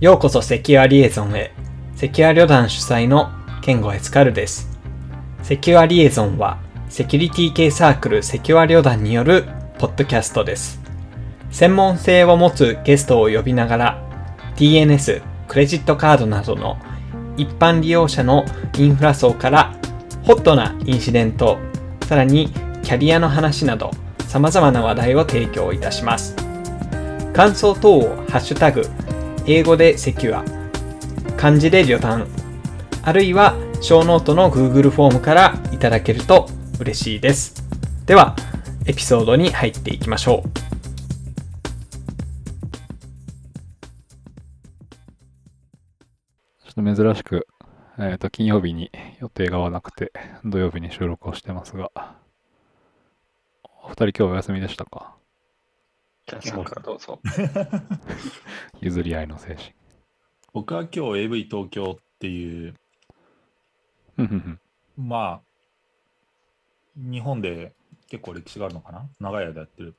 ようこそセキュアリエゾンへ。セキュア旅団主催のケンゴエスカルです。セキュアリエゾンは、セキュリティ系サークルセキュア旅団によるポッドキャストです。専門性を持つゲストを呼びながら、DNS、クレジットカードなどの一般利用者のインフラ層からホットなインシデント、さらにキャリアの話など様々な話題を提供いたします。感想等をハッシュタグ、英語でセキュア、漢字で旅団、あるいはショーノートの Google フォームからいただけると嬉しいです。では、エピソードに入っていきましょう。ちょっと珍しく、えっ、と、金曜日に予定が合わなくて、土曜日に収録をしてますが、お二人今日お休みでしたか？キャンさんからどうぞ。譲り合いの精神。僕は今日 AV 東京っていう、まあ、日本で結構歴史があるのかな？長い間やってる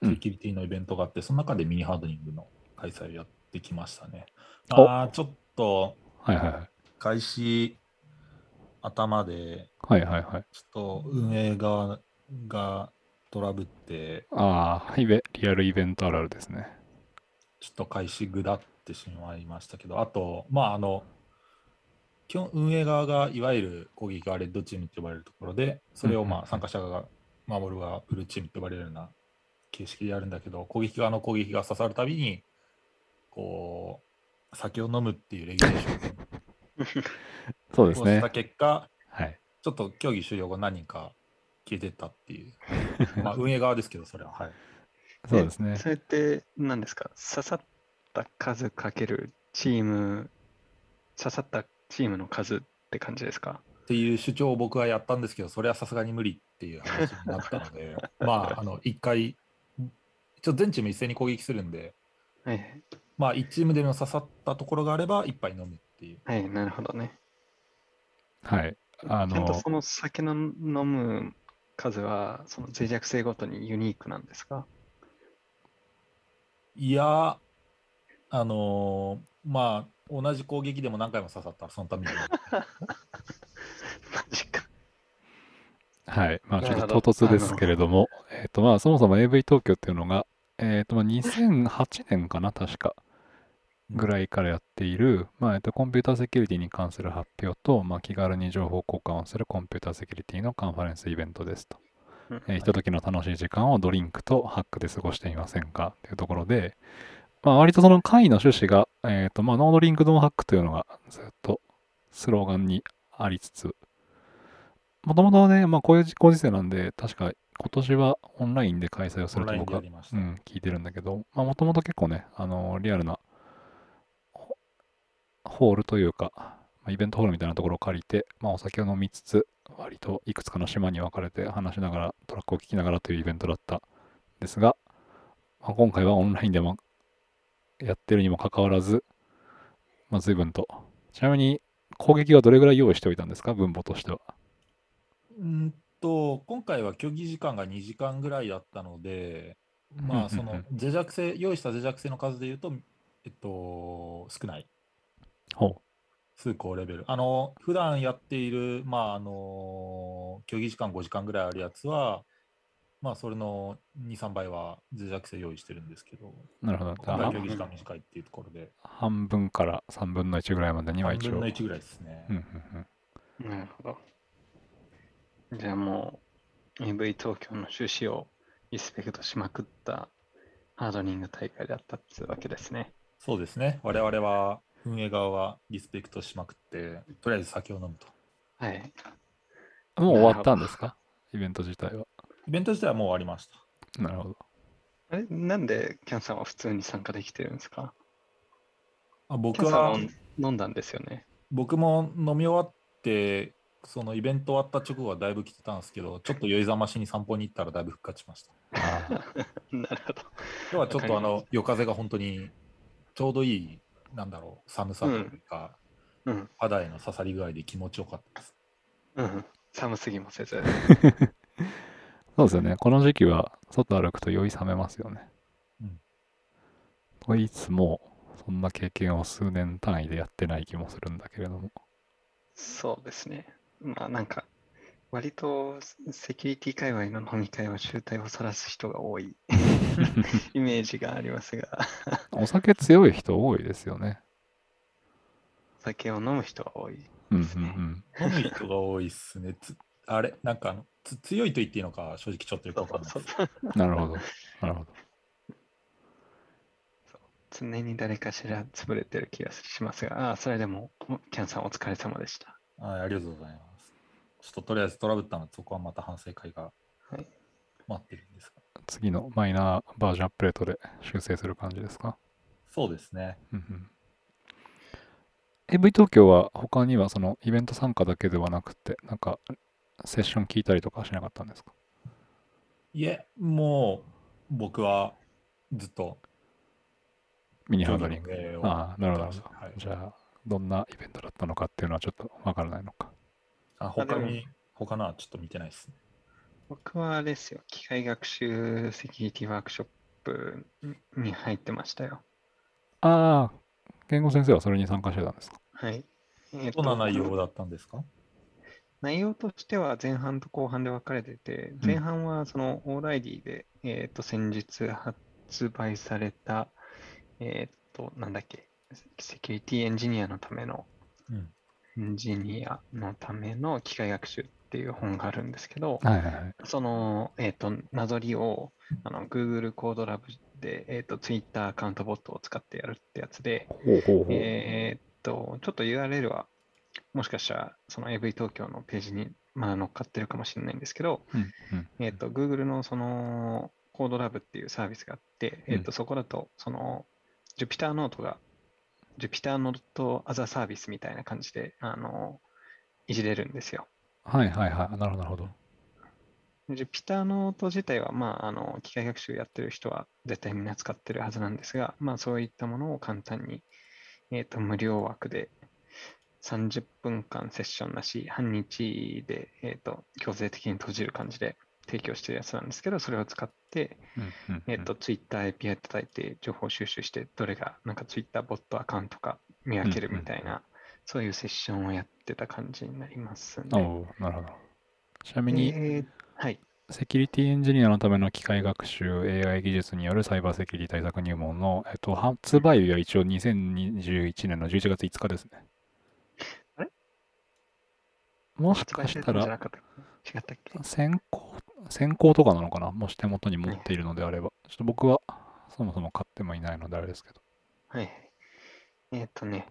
うんセキュリティのイベントがあって、その中でミニハードニングの開催をやってきましたね。おああ、ちょっとはいはいはい。開始頭で、はいはいはい。ちょっと運営側がトラブって、ああ、リアルイベントあるあるですね。ちょっと開始ぐだってしまいましたけど、あと、まあ、あの、基本運営側がいわゆる攻撃側レッドチームって呼ばれるところで、それをまあ参加者が守る側ブルーチームって呼ばれるような形式でやるんだけど、攻撃側の攻撃が刺さるたびに、こう、酒を飲むっていうレギュレーショ そうですねした。結果、はい。ちょっと競技終了後何人か消えてったっていう、まあ 運営側ですけど、それは。はい。そうですねえ。それって何ですか？刺さった数かけるチーム、刺さったチームの数って感じですか？っていう主張を僕はやったんですけど、それはさすがに無理っていう話になったので、まあ、あの、一回、ちょっと全チーム一斉に攻撃するんで、はい、まあ、1チームでも刺さったところがあれば、一杯飲むっていう。はい、なるほどね。はい。あのちゃんとそ、の酒の飲む数は、その脆弱性ごとにユニークなんですか？いや、あのーまあ、同じ攻撃でも何回も刺さったら、そのために。マジか。はい。まあ、ちょっと唐突ですけれども、えっと、まあ、そもそも AV 東京っていうのが、えっと、まあ、2008年かな、確か。ぐらいからやっている、まあえっと、コンピューターセキュリティに関する発表と、まあ、気軽に情報交換をするコンピューターセキュリティのカンファレンスイベントですと。うんえーひとときの楽しい時間をドリンクとハックで過ごしていませんか？というところで、まあ、割とその会の趣旨が、えっとまあ、 no drink no hack というのがずっとスローガンにありつつ、もともとね、まあ、こういうご時世なんで、確か今年はオンラインで開催をすると僕は。うん、聞いてるんだけど、まあ、もともと結構ね、あのリアルなホホールというか、まあ、イベントホールみたいなところを借りて、まあ、お酒を飲みつつ、割といくつかの島に分かれて話しながら、トラックを聞きながらというイベントだったんですが、まあ、今回はオンラインでもやってるにもかかわらず、まあ、随分と。ちなみに、攻撃はどれぐらい用意しておいたんですか、分母としては。うんと、今回は競技時間が2時間ぐらいだったので、まあ、その脆弱性、用意した脆弱性の数で言うと、えっと、少ない。ほ数高レベル。あの、普段やっている、まあ、あの、競技時間5時間ぐらいあるやつは、まあ、それの2、3倍は脆弱性用意してるんですけど、う。なるほど。今回あ競技時間短いっていうところで、半分から3分の1ぐらいまでには3一応。分の1ぐらいですね。うんうんうんなるほど。じゃあもう AV 東京の趣旨をリスペクトしまくったハードニング大会だったってわけですね。そうですね。我々は、運営側はリスペクトしまくって、とりあえず酒を飲むと。はい。もう終わったんですか？イベント自体は。イベント自体はもう終わりました。なるほど。あれ？なんでキャンさんは普通に参加できてるんですか？あ僕はは飲んだんですよね。僕も飲み終わって、そのイベント終わった直後はだいぶ来てたんですけど、ちょっと酔いざましに散歩に行ったらだいぶ復活しました。あ なるほど。今日はちょっとあの夜風が本当にちょうどいい、なんだろう、寒さというか、うん。肌への刺さり具合で気持ちよかったです。うん。寒すぎもせず。ー そうですよね。この時期は外歩くと酔い冷めますよね。うんと言いつつも、そんな経験を数年単位でやってない気もするんだけれども。そうですね。まあなんか、割とセキュリティ界隈の飲み会は集体を晒す人が多い イメージがありますが、お酒強い人多いですよね。お酒を飲む人が多い。うんうんうん。飲む人が多いっすね。つあれ？なんかつ強いと言っていいのか正直ちょっとよくわかんないそうです。そうなるほど。なるほど。常に誰かしら潰れてる気がしますが、ああ、それでも、おキャンさんお疲れ様でした。はい、ありがとうございます。ちょっととりあえずトラブったので、そこはまた反省会がはい待ってるんですが。次のマイナーバージョンアップデートで修正する感じですか？そうですね。うんうん AV 東京は他にはそのイベント参加だけではなくて、なんかセッション聞いたりとかしなかったんですか？いえ、もう僕はずっとミニハードリング。ああ、なるほどなるほど。はいじゃあ、どんなイベントだったのかっていうのはちょっとわからないのか。あ他に、他のはちょっと見てないですね。僕はあれですよ、機械学習セキュリティワークショップに入ってましたよ。ああ、健吾先生はそれに参加してたんですか？はい。えっどんな内容だったんですか？内容としては前半と後半で分かれてて、前半はそのオーライディで、えっと先日発売された、えっと、なんだっけ、セキュリティエンジニアのための、うん。エンジニアのための機械学習っていう本があるんですけど、はいはいはい。その、えっと、なぞりをあの Google コードラブで、えっと、Twitter アカウントボットを使ってやるってやつで、ほうほうほう。えーっと、ちょっと URL は、もしかしたら、その AV 東京のページに、まあ、乗っかってるかもしれないんですけど、うんうんえーっと、Google のその、コードラブっていうサービスがあって、えーっうと、そこだと、その、Jupyter ノートが、Jupyter ノート as a サービスみたいな感じで、あの、いじれるんですよ。はいはいはい。なるほどなるほど。Jupyter ノート自体は、まあ、あの、機械学習やってる人は絶対みんな使ってるはずなんですが、まあ、そういったものを簡単に、えっ、と、無料枠で30分間セッションなし、半日で、えっ、と、強制的に閉じる感じで提供してるやつなんですけど、それを使って、うんうんうんえっ、と、Twitter API 叩いて情報収集して、どれがなんか Twitter ボットアカウントか見分けるみたいな、そういうセッションをやってた感じになりますね。おうなるほど。ちなみに、えーはい。セキュリティエンジニアのための機械学習 AI 技術によるサイバーセキュリティ対策入門の、えっと、発売日は一応2021年の11月5日ですね。あれ？もしかしたら違ったっけ？先行、先行とかなのかな？もし手元に持っているのであれば。ちょっと僕はそもそも買ってもいないのであれですけど。はいはい。えっ、とね。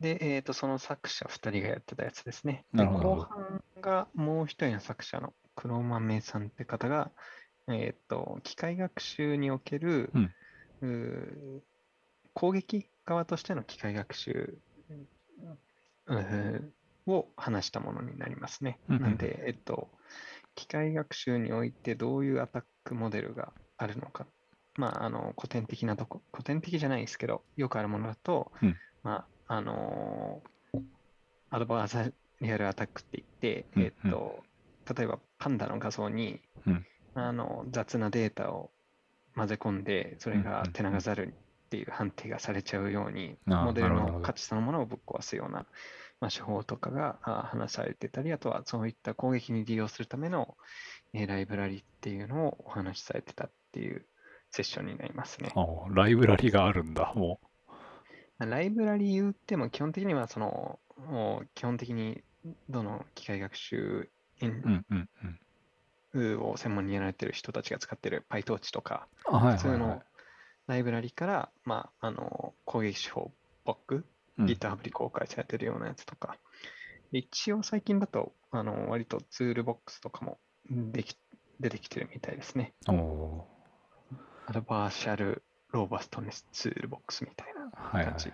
で、えっ、と、その作者2人がやってたやつですね。でなるほど後半がもう一人の作者の黒豆さんって方が、えっ、と、機械学習における、うんうー攻撃側としての機械学習うーを話したものになりますね。うんうんなんで、えっと、機械学習においてどういうアタックモデルがあるのか。まあ、あの、古典的なとこ、古典的じゃないですけど、よくあるものだと、うん。まあ、あのーアドバーサリアルアタックって言って、うんえっと、例えばパンダの画像に、うん。あの雑なデータを混ぜ込んで、それが手長ざるっていう判定がされちゃうように、モデルの価値そのものをぶっ壊すような、まあ、手法とかが話されてたり、あとはそういった攻撃に利用するための、えーライブラリっていうのをお話しされてたっていうセッションになりますね。おライブラリがあるんだ、もライブラリ言っても基本的にはその、もう基本的にどの機械学習。を専門にやられてる人たちが使ってる PyTorch とか、あ、はい普通のはいはい。ライブラリから、まあ、あの攻撃手法、POC、うん GitHub に公開されてるようなやつとか、一応最近だと、あの割とツールボックスとかもでき出てきてるみたいですね。おお Adversarial Robustness Toolbox みたいな。ーはいはい感じ。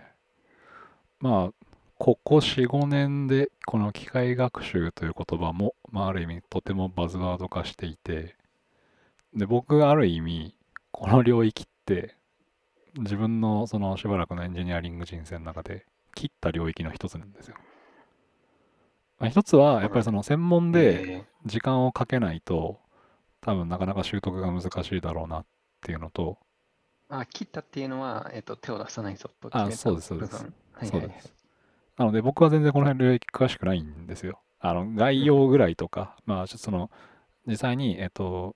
まあ、ここ4、5年でこの機械学習という言葉も、まあ、ある意味とてもバズワード化していて、で、僕がある意味、この領域って、自分のそのしばらくのエンジニアリング人生の中で切った領域の一つなんですよ。まあ、一つは、やっぱりその専門でえ。時間をかけないと、多分なかなか習得が難しいだろうなっていうのと、あ、切ったっていうのは、えっと、手を出さないぞとあそうですそうです。はいはいはいそうです。なので僕は全然この辺領域詳しくないんですよ。あの概要ぐらいとか、まあちょっとその実際に、えっと、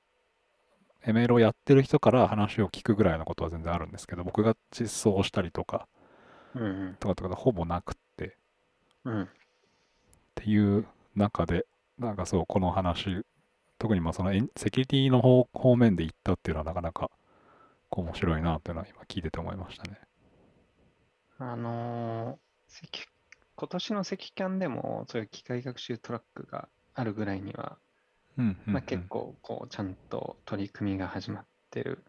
ML をやってる人から話を聞くぐらいのことは全然あるんですけど、僕が実装したりとか、うんとかとかほぼなくってっうん。うん。ていう中で、なんかそう、この話、特にまあそのセキュリティの方方面で行ったっていうのはなかなか面白いなっていうのは今聞いてて思いましたね。あのー、石今年の石キャンでも、そういう機械学習トラックがあるぐらいには、うんうんうんまあ、結構、こう、ちゃんと取り組みが始まってる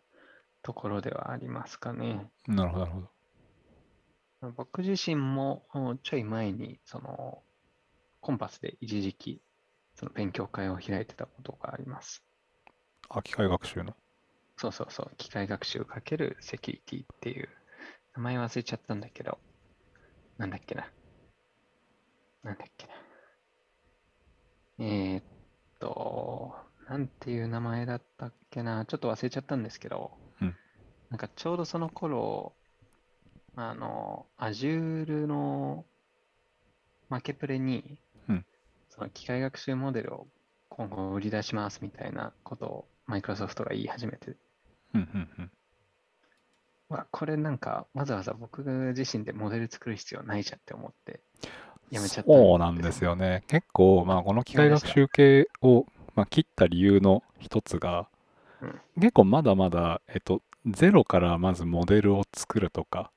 ところではありますかね。なるほど、なるほど。僕自身もうんちょい前に、その、コンパスで一時期、その勉強会を開いてたことがあります。あ、機械学習の？そうそうそう、機械学習かけるセキュリティっていう、名前忘れちゃったんだけど、なんだっけな。なんだっけな。えーっと、なんていう名前だったっけな。ちょっと忘れちゃったんですけど、うんなんかちょうどその頃、あの、Azure のマーケプレに、うんその機械学習モデルを今後売り出しますみたいなことをマイクロソフトが言い始めてうんうんうん。わ、これなんかわざわざ僕自身でモデル作る必要ないじゃんって思ってやめちゃったそうなんですよね。結構、まあ、この機械学習系を、まあ、切った理由の一つが、うん結構まだまだ、えっと、ゼロからまずモデルを作るとか、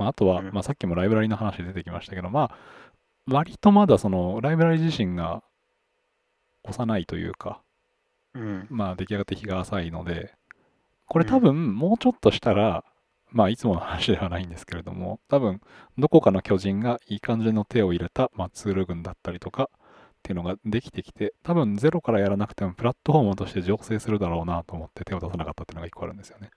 まあ、あとは、うんまあ、さっきもライブラリの話出てきましたけど、まあ、割とまだそのライブラリ自身が幼いというか、うん。まあ、出来上がって日が浅いので、これ多分もうちょっとしたら、まあ、いつもの話ではないんですけれども、多分、どこかの巨人がいい感じの手を入れた、まあ、ツール群だったりとか、っていうのができてきて、多分ゼロからやらなくてもプラットフォームとして醸成するだろうなと思って手を出さなかったっていうのが一個あるんですよね。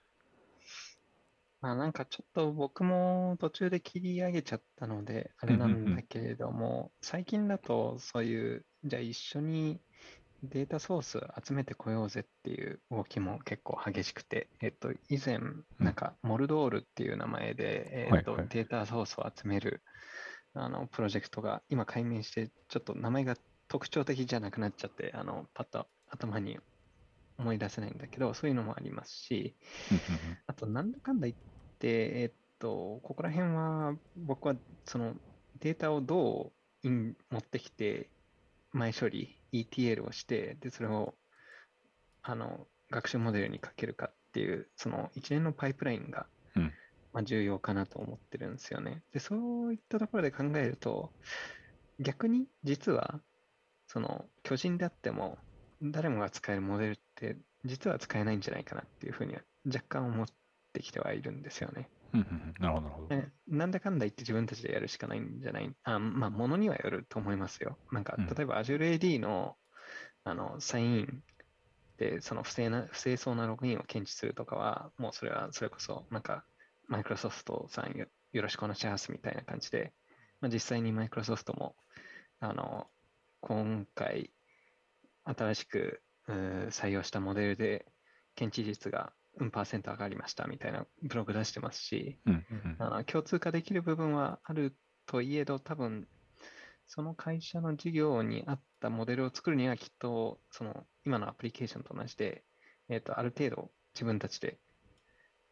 まあなんかちょっと僕も途中で切り上げちゃったので、あれなうんうんうん。んだけれども、最近だとそういう、じゃあ一緒にデータソース集めてこようぜっていう動きも結構激しくて、えっと、以前、なんかモルドールっていう名前で、えっとデータソースを集めるあのプロジェクトが今解明して、ちょっと名前が特徴的じゃなくなっちゃって、あのパッと頭に思い出せないんだけど、そういうのもありますし、うんうんうん。あと、なんだかんだ言って、えっと、ここら辺は、僕は、その、データをどう持ってきて、前処理、ETL をして、で、それを、あの、学習モデルにかけるかっていう、その一連のパイプラインが、うんまあ、重要かなと思ってるんですよね。で、そういったところで考えると、逆に、実は、その、巨人であっても、誰もが使えるモデルって、実は使えないんじゃないかなっていうふうには若干思ってきてはいるんですよね。なるほど、なるほど。えなんだかんだ言って自分たちでやるしかないんじゃないあまあ、ものにはよると思いますよ。なんかうん、例えば Azure AD のあのサインで、その不正な、不正そうなログインを検知するとかは、もうそれはそれこそ、なんか、マイクロソフトさんよよろしくお願いしますみたいな感じで、まあ、実際にマイクロソフトも、あの、今回、新しく採用したモデルで、検知率がうんパーセント上がりましたみたいなブログ出してますし、うんうんあの共通化できる部分はあるといえど、多分その会社の事業に合ったモデルを作るには、きっとその今のアプリケーションと同じで、えー、とある程度自分たちで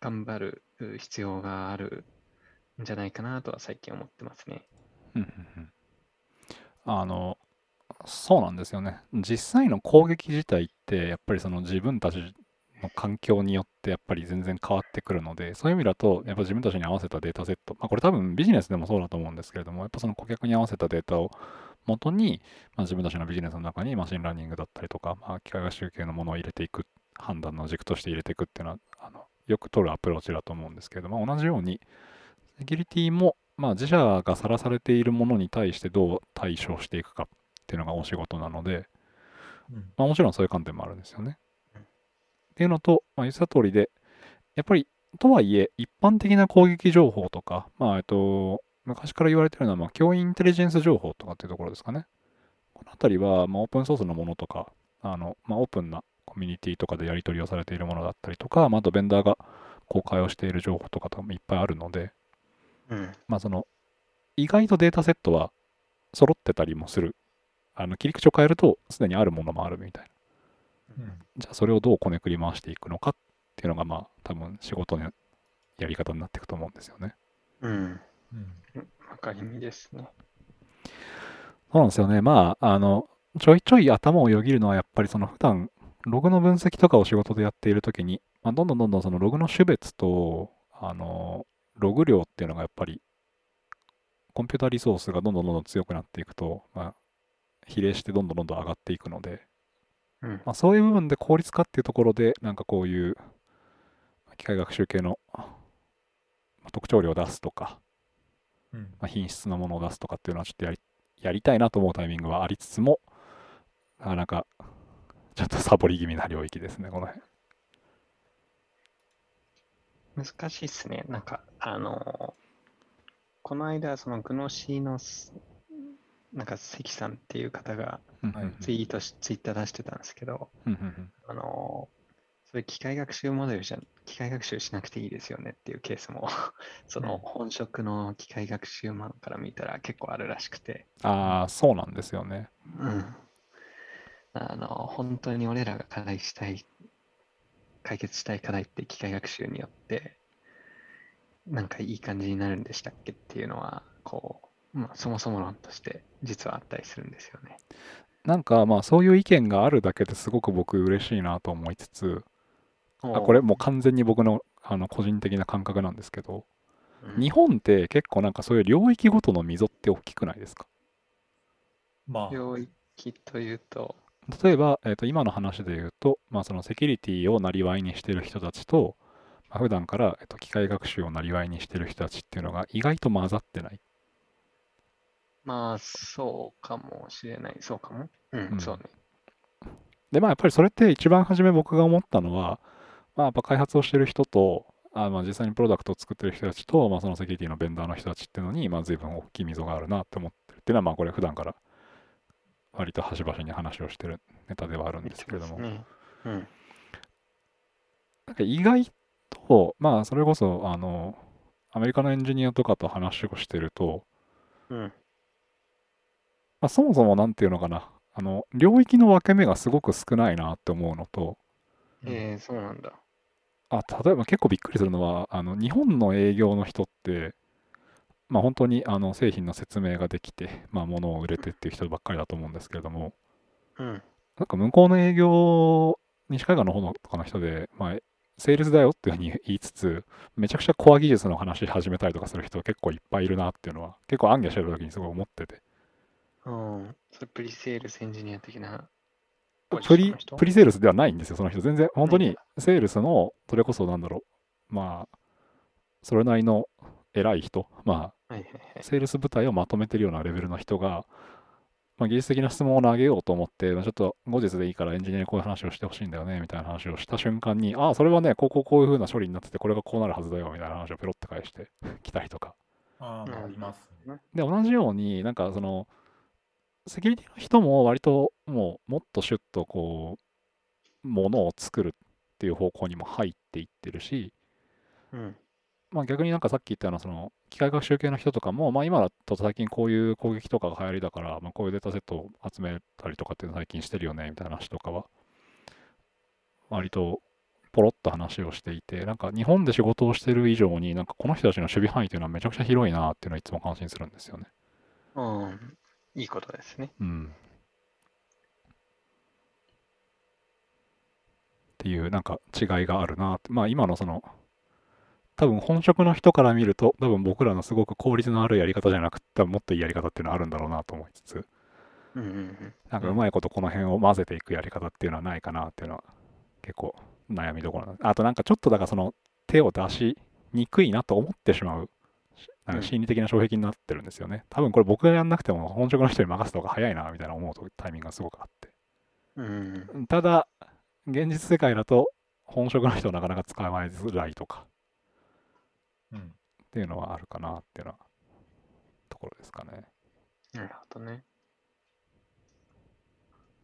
頑張るう必要があるんじゃないかなとは最近思ってますね。うんうんうんあの、そうなんですよね。実際の攻撃自体って、やっぱりその自分たちの環境によってやっぱり全然変わってくるので、そういう意味だと、やっぱ自分たちに合わせたデータセット、まあこれ多分ビジネスでもそうだと思うんですけれども、やっぱその顧客に合わせたデータを元に、まあ、自分たちのビジネスの中に machine learning だったりとか、まあ、機械学習系のものを入れていく、判断の軸として入れていくっていうのは、あのよく取るアプローチだと思うんですけれども、同じように、セキュリティも、まあ、自社がさらされているものに対してどう対処していくかっていうのがお仕事なので、うんまあ、もちろんそういう観点もあるんですよね。いうのと、まあ、言ってた通りで、やっぱり、とはいえ、一般的な攻撃情報とか、まあ、えっと、昔から言われてるのは、まあ、教員インテリジェンス情報とかっていうところですかね。このあたりは、まあ、オープンソースのものとか、あの、まあ、オープンなコミュニティとかでやり取りをされているものだったりとか、まあ、あとベンダーが公開をしている情報とかとかもいっぱいあるので、うん。まあその、意外とデータセットは揃ってたりもする。あの切り口を変えると、すでにあるものもあるみたいな。うんじゃあそれをどうこねくり回していくのかっていうのが、まあ多分仕事のやり方になっていくと思うんですよね。うん。うんわかりみですね。そうなんですよね。まあ、あの、ちょいちょい頭をよぎるのは、やっぱりその普段、ログの分析とかを仕事でやっているときに、まあ、どんどんどんどんそのログの種別と、あの、ログ量っていうのがやっぱり、コンピュータリソースがどんどんどんどん強くなっていくと、まあ、比例してどんどんどんどん上がっていくので、うん。まあ、そういう部分で効率化っていうところで、なんかこういう機械学習系のまあ特徴量を出すとか、うんまあ、品質のものを出すとかっていうのはちょっとやりやりたいなと思うタイミングはありつつも、なかなかちょっとサボり気味な領域ですね、この辺。難しいっすね。なんか、あのこの間、そのグノシーのす、なんか関さんっていう方がツイートし、ツイッター出してたんですけど、あのそれ機械学習モデルじゃ、機械学習しなくていいですよねっていうケースも、そのうん。本職の機械学習マンから見たら結構あるらしくて、ああ、そうなんですよね。うん。あの、本当に俺らが課題したい、解決したい課題って機械学習によって、なんかいい感じになるんでしたっけっていうのは、こう、まあ、そもそも論として実はあったりするんですよね。なんかまあそういう意見があるだけですごく僕嬉しいなと思いつつ、あおこれもう完全に僕のあの個人的な感覚なんですけど、うん。日本って結構なんかそういう領域ごとの溝って大きくないですか？まあ、領域というと、例えば、えー、と今の話で言うと、まあ、そのセキュリティをなりわいにしている人たちと、まあ、普段から、えー、と機械学習をなりわいにしている人たちっていうのが意外と混ざってない。まあ、そうかもしれない。そうかも。うん、うんそうね。で、まあやっぱりそれって一番初め僕が思ったのは、まあやっぱ開発をしてる人と、あまあ実際にプロダクトを作ってる人たちと、まあそのセキュリティのベンダーの人たちっていうのに、まあ随分大きい溝があるなって思ってるっていうのは、まあこれ普段から割と端々に話をしてるネタではあるんですけれども。ね。うん。なんか意外と、まあそれこそ、あの、アメリカのエンジニアとかと話をしてると、うん。まあ、そもそもなんていうのかな、あの、領域の分け目がすごく少ないなって思うのと、えー、そうなんだ。あ、例えば結構びっくりするのは、あの、日本の営業の人って、まあ本当にあの製品の説明ができて、まあ物を売れてっていう人ばっかりだと思うんですけれども、うん。なんか向こうの営業、西海岸の方のとかの人で、まあ、セールスだよっていうふうに言いつつ、めちゃくちゃコア技術の話し始めたりとかする人結構いっぱいいるなっていうのは、結構暗記してる時にすごい思ってて。うん。それプリセールスエンジニア的な。プリ、プリリセールスではないんですよ、その人。全然、本当にセールスの、それこそなんだろう、まあ、それなりの偉い人、まはいはいはいあ、。セールス部隊をまとめてるようなレベルの人が、まあ、技術的な質問を投げようと思って、まあちょっと後日でいいからエンジニアにこういう話をしてほしいんだよね、みたいな話をした瞬間に、ああ、それはね、こうこうこういう風な処理になってて、これがこうなるはずだよ、みたいな話をペロって返してきたりとか。ああうんありますね。で、同じように、なんかその、セキュリティの人も割ともうもっとシュッとこう、ものを作るっていう方向にも入っていってるし、うん。まあ逆になんかさっき言ったようなその機械学習系の人とかも、まあ今だと最近こういう攻撃とかが流行りだから、まあこういうデータセットを集めたりとかっていうの最近してるよねみたいな話とかは、割とポロッと話をしていて、なんか日本で仕事をしてる以上に、なんかこの人たちの守備範囲というのはめちゃくちゃ広いなっていうのはいつも感心するんですよね。うん。いいことですね。うん。っていうなんか違いがあるなって。まあ今のその、多分本職の人から見ると、多分僕らのすごく効率のあるやり方じゃなくて、多分もっといいやり方っていうのはあるんだろうなと思いつつ、うんうんうん。なんかうまいことこの辺を混ぜていくやり方っていうのはないかなっていうのは結構悩みどころなんです。あとなんかちょっとだからその手を出しにくいなと思ってしまう、なんか心理的な障壁になってるんですよね。多分これ僕がやんなくても本職の人に任せた方が早いなみたいな思うとタイミングがすごくあって。ただ、現実世界だと本職の人はなかなか使われづらいとかうん。っていうのはあるかなっていうのはところですかね。なるほどね。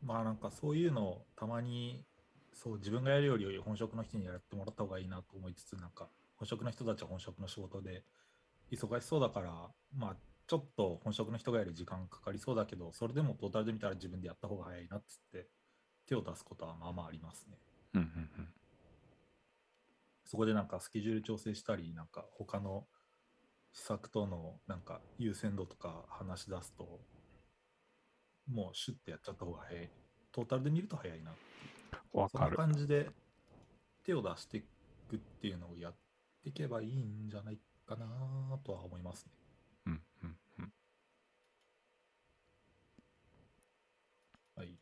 まあなんかそういうのをたまにそう自分がやるより本職の人にやってもらった方がいいなと思いつつなんか本職の人たちは本職の仕事で忙しそうだから、まあ、ちょっと本職の人がやる時間かかりそうだけど、それでもトータルで見たら自分でやった方が早いなっつって、手を出すことはまあまあありますね。うんうんそこでなんかスケジュール調整したり、なんか他の施策とのなんか優先度とか話し出すと、もうシュッてやっちゃった方が早い。トータルで見ると早いな。うん。わそんな。感じで手を出していくっていうのをやっていけばいいんじゃないかなとは思いますね。うんうんうん。はい。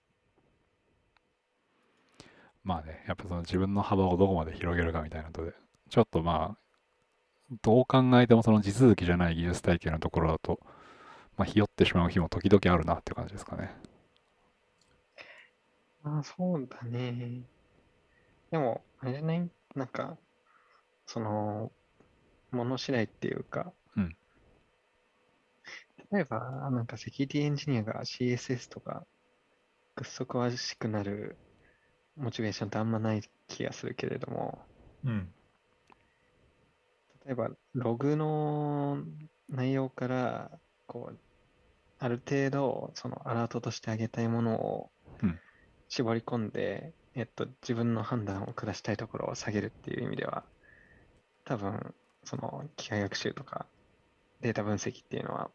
まあね、やっぱその自分の幅をどこまで広げるかみたいなので、ちょっとまあ、どう考えてもその地続きじゃない技術体系のところだと、まあ、ひよってしまう日も時々あるなっていう感じですかね。ああ、そうだね。でも、あれじゃない？なんか、その、もの次第っていうか、うん。例えば、なんかセキュリティエンジニアが CSS とか、くっそ詳しくなるモチベーションってあんまない気がするけれども、うん。例えば、ログの内容から、こう、ある程度、そのアラートとしてあげたいものをうん。絞り込んで、えっと、自分の判断を下したいところを下げるっていう意味では、多分、その機械学習とかデータ分析っていうのは、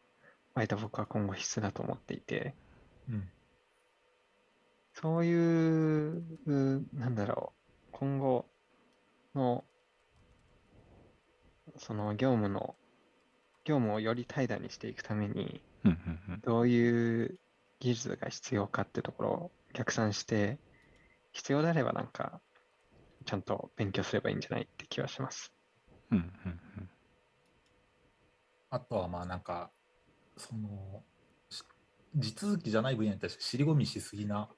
割と僕は今後必須だと思っていて、うん。そういう、うなんだろう、今後の、その業務の、業務をより怠惰にしていくために。どういう技術が必要かってところを逆算して、必要であればなんか、ちゃんと勉強すればいいんじゃないって気はします。うんうんうん。あとはまあなんか、その、し地続きじゃない分野に対して尻込みしすぎな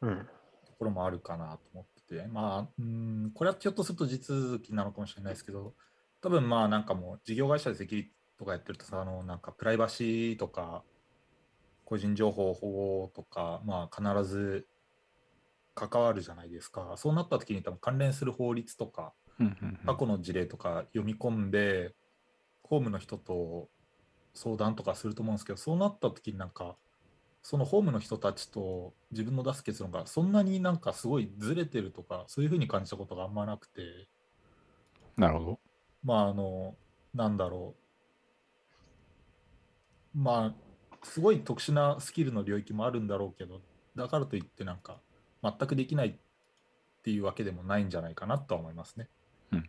うん。ところもあるかなと思ってて、まあ、うん、これはひょっとすると地続きなのかもしれないですけど、多分まあなんかもう事業会社でセキュリティとかやってるとさ、あのなんかプライバシーとか、個人情報保護とか、まあ必ず関わるじゃないですか。そうなった時に多分関連する法律とか、うんうんうん過去の事例とか読み込んで、ホームの人と相談とかすると思うんですけど、そうなった時になんか、そのホームの人たちと自分の出す結論がそんなになんかすごいずれてるとか、そういうふうに感じたことがあんまなくて、なるほど。まああの、なんだろう。まあ、すごい特殊なスキルの領域もあるんだろうけど、だからといってなんか、全くできないっていうわけでもないんじゃないかなとは思いますね。うんうんっ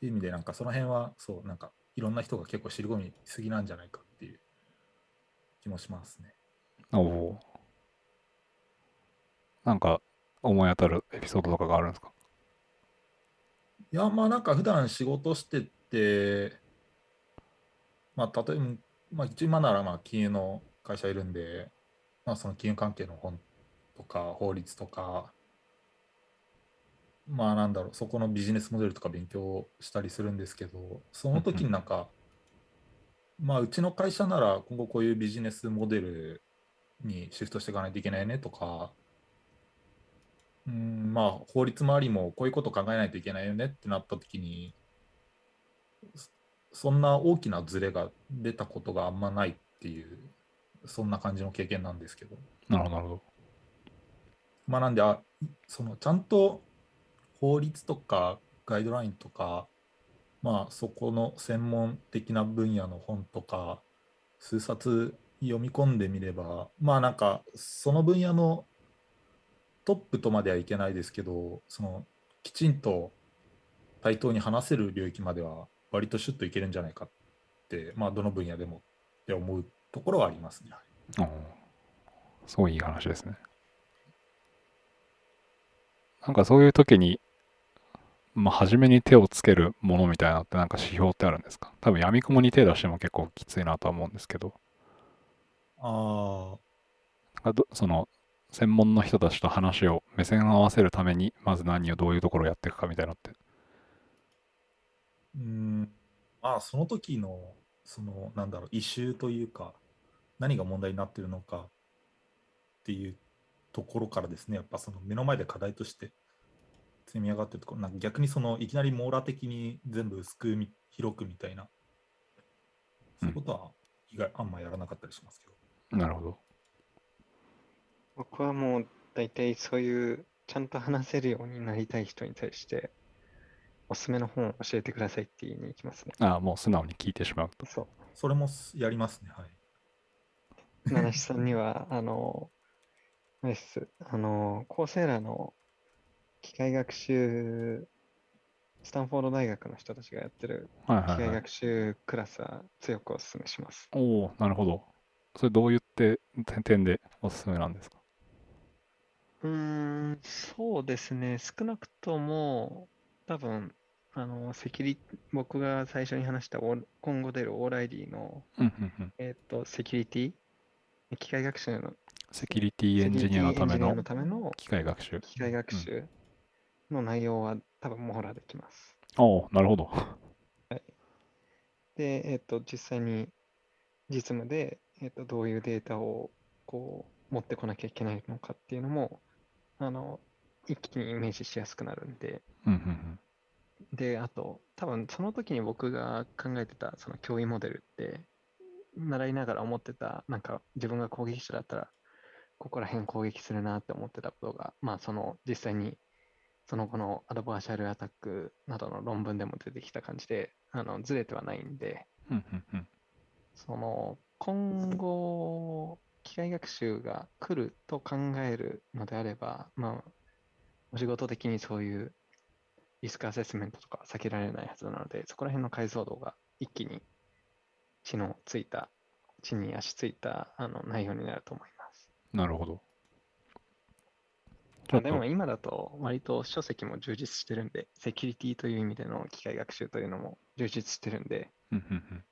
ていう意味で、なんかその辺は、そう、なんかいろんな人が結構尻込みすぎなんじゃないかっていう気もしますね。おおー。なんか思い当たるエピソードとかがあるんですか？いや、まあなんか普段仕事してて、まあ例えば、まあ今ならまあ金融の会社いるんで、まあその金融関係の本とか法律とか、まあなんだろう、そこのビジネスモデルとか勉強したりするんですけど、その時になんか、まあうちの会社なら今後こういうビジネスモデルにシフトしていかないといけないねとか、うん、まあ法律周りもこういうこと考えないといけないよねってなった時に、そそんな大きなズレが出たことがあんまないっていう、そんな感じの経験なんですけど、なるほど。まあなんであ、そのちゃんと法律とかガイドラインとか、まあそこの専門的な分野の本とか、数冊読み込んでみれば、まあなんかその分野のトップとまではいけないですけど、そのきちんと対等に話せる領域までは割とシュッといけるんじゃないかって、まあどの分野でもって思うところはありますね。おーすごいいい話ですね。なんかそういう時に、まあ、初めに手をつけるものみたいなのってなんか指標ってあるんですか？多分闇雲に手出しても結構きついなとは思うんですけど、ああ、その専門の人たちと話を目線を合わせるために、まず何をどういうところをやっていくかみたいなのって。うーん。まあその時のそのなんだろう異臭というか何が問題になってるのかっていうところからですね、やっぱその目の前で課題として積み上がってるところ、なんか逆にそのいきなり網羅的に全部薄くみ広くみたいな、そういうことは意外、あんまやらなかったりしますけど。なるほど。僕はもう大体そういうちゃんと話せるようになりたい人に対して、おすすめの本を教えてくださいって言いに行きますね。ああ、もう素直に聞いてしまうと。そう。それもすやりますね、はい。七七さんには、あの、あれです。あの、コーセーラの機械学習、スタンフォード大学の人たちがやってる機械はいはいはい。学習クラスは強くお勧めします。おおなるほど。それどう言って点点でおすすめなんですか？うーん、そうですね。少なくとも、多分、あの、セキュリ、僕が最初に話した今後出るオーライディの、うんうんうん。えっと、セキュリティ、機械学習の、セキュリティエンジニアのための機械学習。機械学習の内容は多分網羅できます。おおなるほど。で、えっと、実際に実務で、えっと、どういうデータをこう持ってこなきゃいけないのかっていうのも、あの、一気にイメージしやすくなるんで、うんうんうん。で、あと、多分その時に僕が考えてたその脅威モデルって、習いながら思ってた、なんか自分が攻撃者だったら、ここら辺攻撃するなって思ってたことが、まあその実際にその後のアドバーシャルアタックなどの論文でも出てきた感じで、あのずれてはないんで。その今後、機械学習が来ると考えるのであれば、まあ、お仕事的にそういうリスクアセスメントとかは避けられないはずなので、そこら辺の解像度が一気に地のついた、地に足ついたあの内容になると思います。なるほど。まあでも、今だと割と書籍も充実してるんで、セキュリティという意味での機械学習というのも充実してるんで、うんうんうん。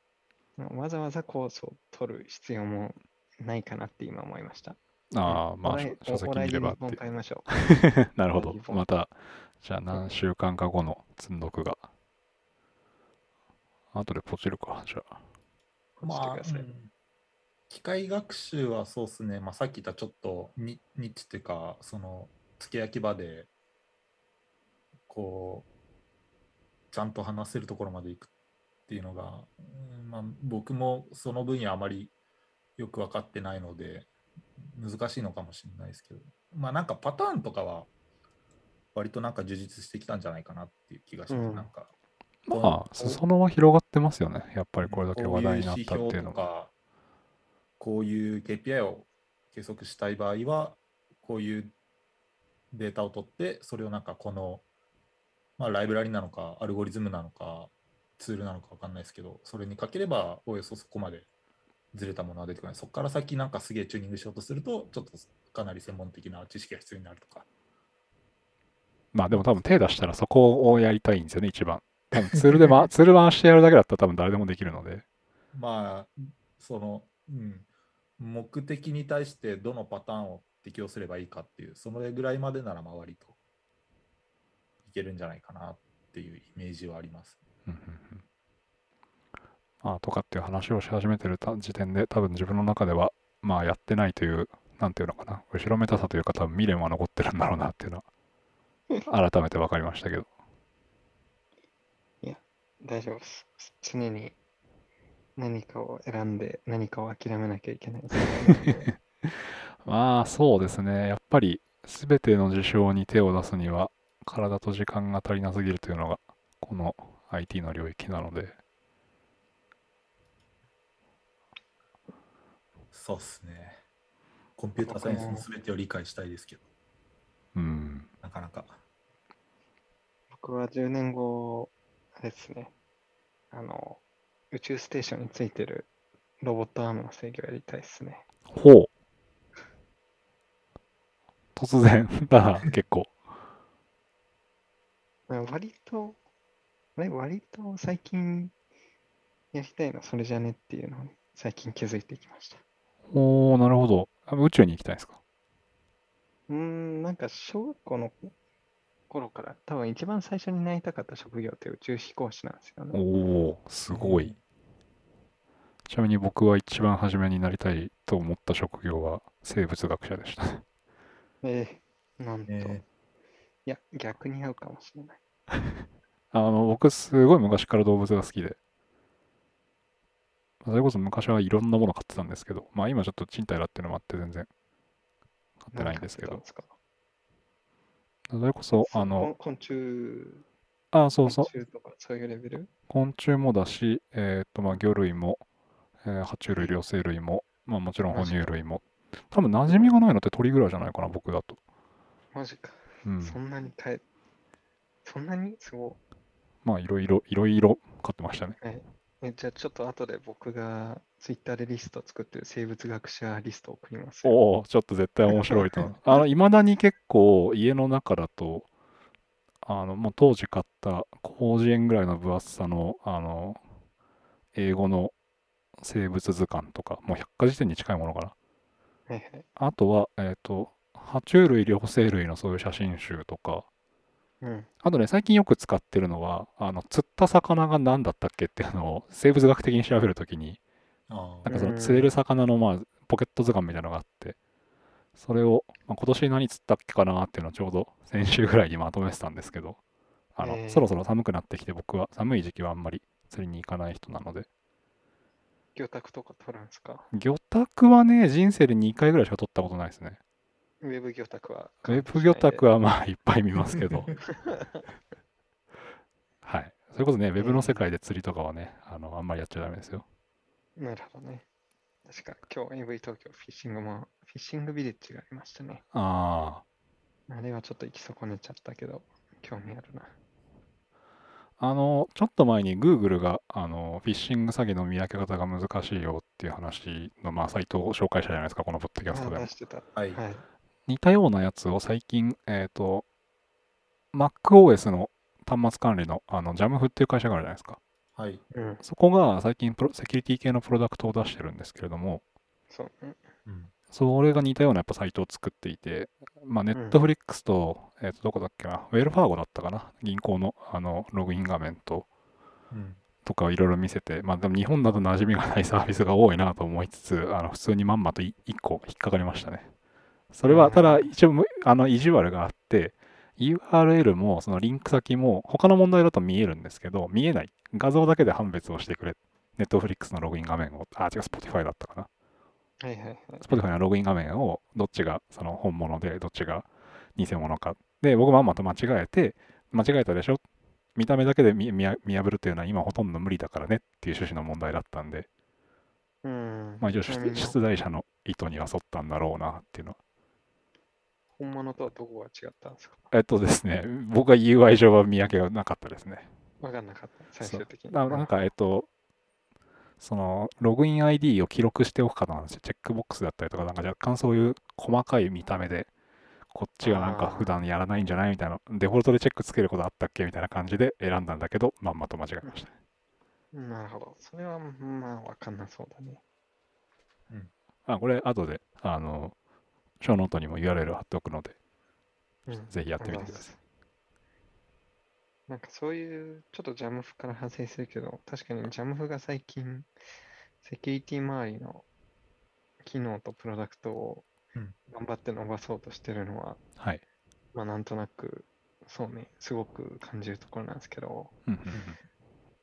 まあわざわざコースを取る必要もないかなって今思いました。ああ、まあ、書書籍見ればっておお題に本変えましょう。なるほどまた、じゃあ何週間か後の積んどくが。後でポチるか、じゃあ。まあ、してくださいうん機械学習はそうですね、まあ、さっき言ったちょっとニニッチっていうか、その、付け焼き場で、こう、ちゃんと話せるところまで行くっていうのが、うんまあ、僕もその分野あまりよく分かってないので、難しいのかもしれないですけど、まあなんかパターンとかは、割となんか充実してきたんじゃないかなっていう気がします。うんなんか、まあ、裾野は広がってますよね。やっぱりこれだけ話題になったっていうのが。こういう KPI を計測したい場合は、こういうデータを取って、それをなんかこの、まあ、ライブラリなのか、アルゴリズムなのか、ツールなのか分かんないですけど、それにかければ、おおよそそこまでずれたものは出てこない。そこから先なんかすげえチューニングしようとすると、ちょっとかなり専門的な知識が必要になるとか。まあでも多分手出したらそこをやりたいんですよね、一番。多分ツールで、ま、ツール回してやるだけだったら多分誰でもできるので。まあ、その、うん、目的に対してどのパターンを適用すればいいかっていう、そのぐらいまでなら周りといけるんじゃないかなっていうイメージはあります。あ、とかっていう話をし始めてるた時点で多分自分の中ではまあやってないというなんていうのかな後ろめたさというか多分未練は残ってるんだろうなっていうのは 改めて分かりましたけど大丈夫です。常に何かを選んで何かを諦めなきゃいけない。まあそうですねやっぱり全ての事象に手を出すには体と時間が足りなすぎるというのがこの IT の領域なのでそうっすね。コンピューターサイエンスの全てを理解したいですけど、うんなかなか。僕は10年後、ですね、あの、宇宙ステーションについてるロボットアームの制御やりたいですね。ほう突然だな結構まあ割と、あれ、割と最近やりたいのそれじゃねっていうのに最近気づいてきました。おーなるほどあ宇宙に行きたいんですか？うーん、なんか小学校の頃から多分一番最初になりたかった職業って宇宙飛行士なんですよね。おおすごい。ちなみに僕は一番初めになりたいと思った職業は生物学者でした。えー、なんと。えいや、逆に合うかもしれない。あの、僕すごい昔から動物が好きで、それこそ昔はいろんなもの買ってたんですけど、まあ今ちょっと賃貸だっていうのもあって全然買ってないんですけどそれこそ、あの、昆虫、あ、そうそう、昆虫とかそういうレベル？昆虫もだし、えっと、まあ魚類も、えー爬虫類、両生類も、まあもちろん哺乳類も、多分馴染みがないのって鳥ぐらいじゃないかな、僕だと。マジか。うん。そんなに変え、そんなにすごまあいろいろ、いろいろ買ってましたね。い。え、じゃあちょっと後で僕がツイッターでリスト作ってる生物学者リストを送りますよ。おお、ちょっと絶対面白いと思う。あの、いまだに結構家の中だと、あの、もう当時買った広辞苑ぐらいの分厚さの、あの、英語の生物図鑑とか、もう百科事典に近いものかな。はいはい。あとは、えっ、と、爬虫類、両生類のそういう写真集とか、うん。あとね、最近よく使ってるのは、あの、釣った魚が何だったっけっていうのを生物学的に調べるときに、なんかそのうん釣れる魚のまあポケット図鑑みたいなのがあって、それを、まあ、今年何釣ったっけかなっていうのをちょうど先週ぐらいにまとめてたんですけど、あの、へーそろそろ寒くなってきて僕は寒い時期はあんまり釣りに行かない人なので、魚拓とか取るんですか？魚拓はね、人生で2回ぐらいしか取ったことないですね。ウェブ魚拓は。ウェブ魚拓はまあいっぱい見ますけど、はい。それこそね、ウェブの世界で釣りとかはね、あの、あんまりやっちゃダメですよ。なるほどね。確か今日 AV 東京フィッシングも、フィッシングビレッジがありましたね。ああれはちょっと行き損ねちゃったけど、興味あるな。あ。あの、ちょっと前に Google が、あの、フィッシング詐欺の見分け方が難しいよっていう話の、まあ、サイトを紹介したじゃないですか、このポッドキャストで。してた。はい。はい。似たようなやつを最近、えっ、と、MacOS の端末管理の、あの、JAMF っていう会社があるじゃないですか。はい。うん。そこが最近プロ、セキュリティ系のプロダクトを出してるんですけれども、そうね。うん。それが似たようなやっぱサイトを作っていて、まあ、ん Netflix と、えっ、と、どこだっけな、ウェルファーゴだったかな、銀行の、あの、ログイン画面と、うん。とかをいろいろ見せて、まあでも日本だと馴染みがないサービスが多いなと思いつつ、あの普通にまんまと1個引っかかりましたね。それはただ一応むあの意地悪があって、URL もそのリンク先も他の問題だと見えるんですけど、見えない。画像だけで判別をしてくれ。Netflix のログイン画面を、あ、違う、Spotify だったかな？はいはいはい。Spotify のログイン画面をどっちがその本物でどっちが偽物か。で、僕まんまと間違えて、間違えたでしょ？見た目だけで見破るっていうのは今ほとんど無理だからねっていう趣旨の問題だったんで、うん。まあ一出出題者の意図には沿ったんだろうなっていうのは。本物とはどこが違ったんですか？えっとですね、僕は UI 上は見分けがなかったですね。わかんなかった。最終的に。だなんか、えっと、その、ログイン ID を記録しておく方なんですよ。チェックボックスだったりとか、なんか若干そういう細かい見た目で、こっちがなんか普段やらないんじゃないみたいな、デフォルトでチェックつけることあったっけみたいな感じで選んだんだけど、まんまと間違えましたね。なるほど。それはまあわかんなそうだね。あ、これ後で、あの、ショーノートにも URL 貼っておくので、うん。ぜひやってみてください。なんかそういう、ちょっとジャムフから派生するけど、確かにジャムフが最近、セキュリティ周りの機能とプロダクトをうん頑張って伸ばそうとしてるのは、はい。まあなんとなく、そうね、すごく感じるところなんですけど、うんうんうん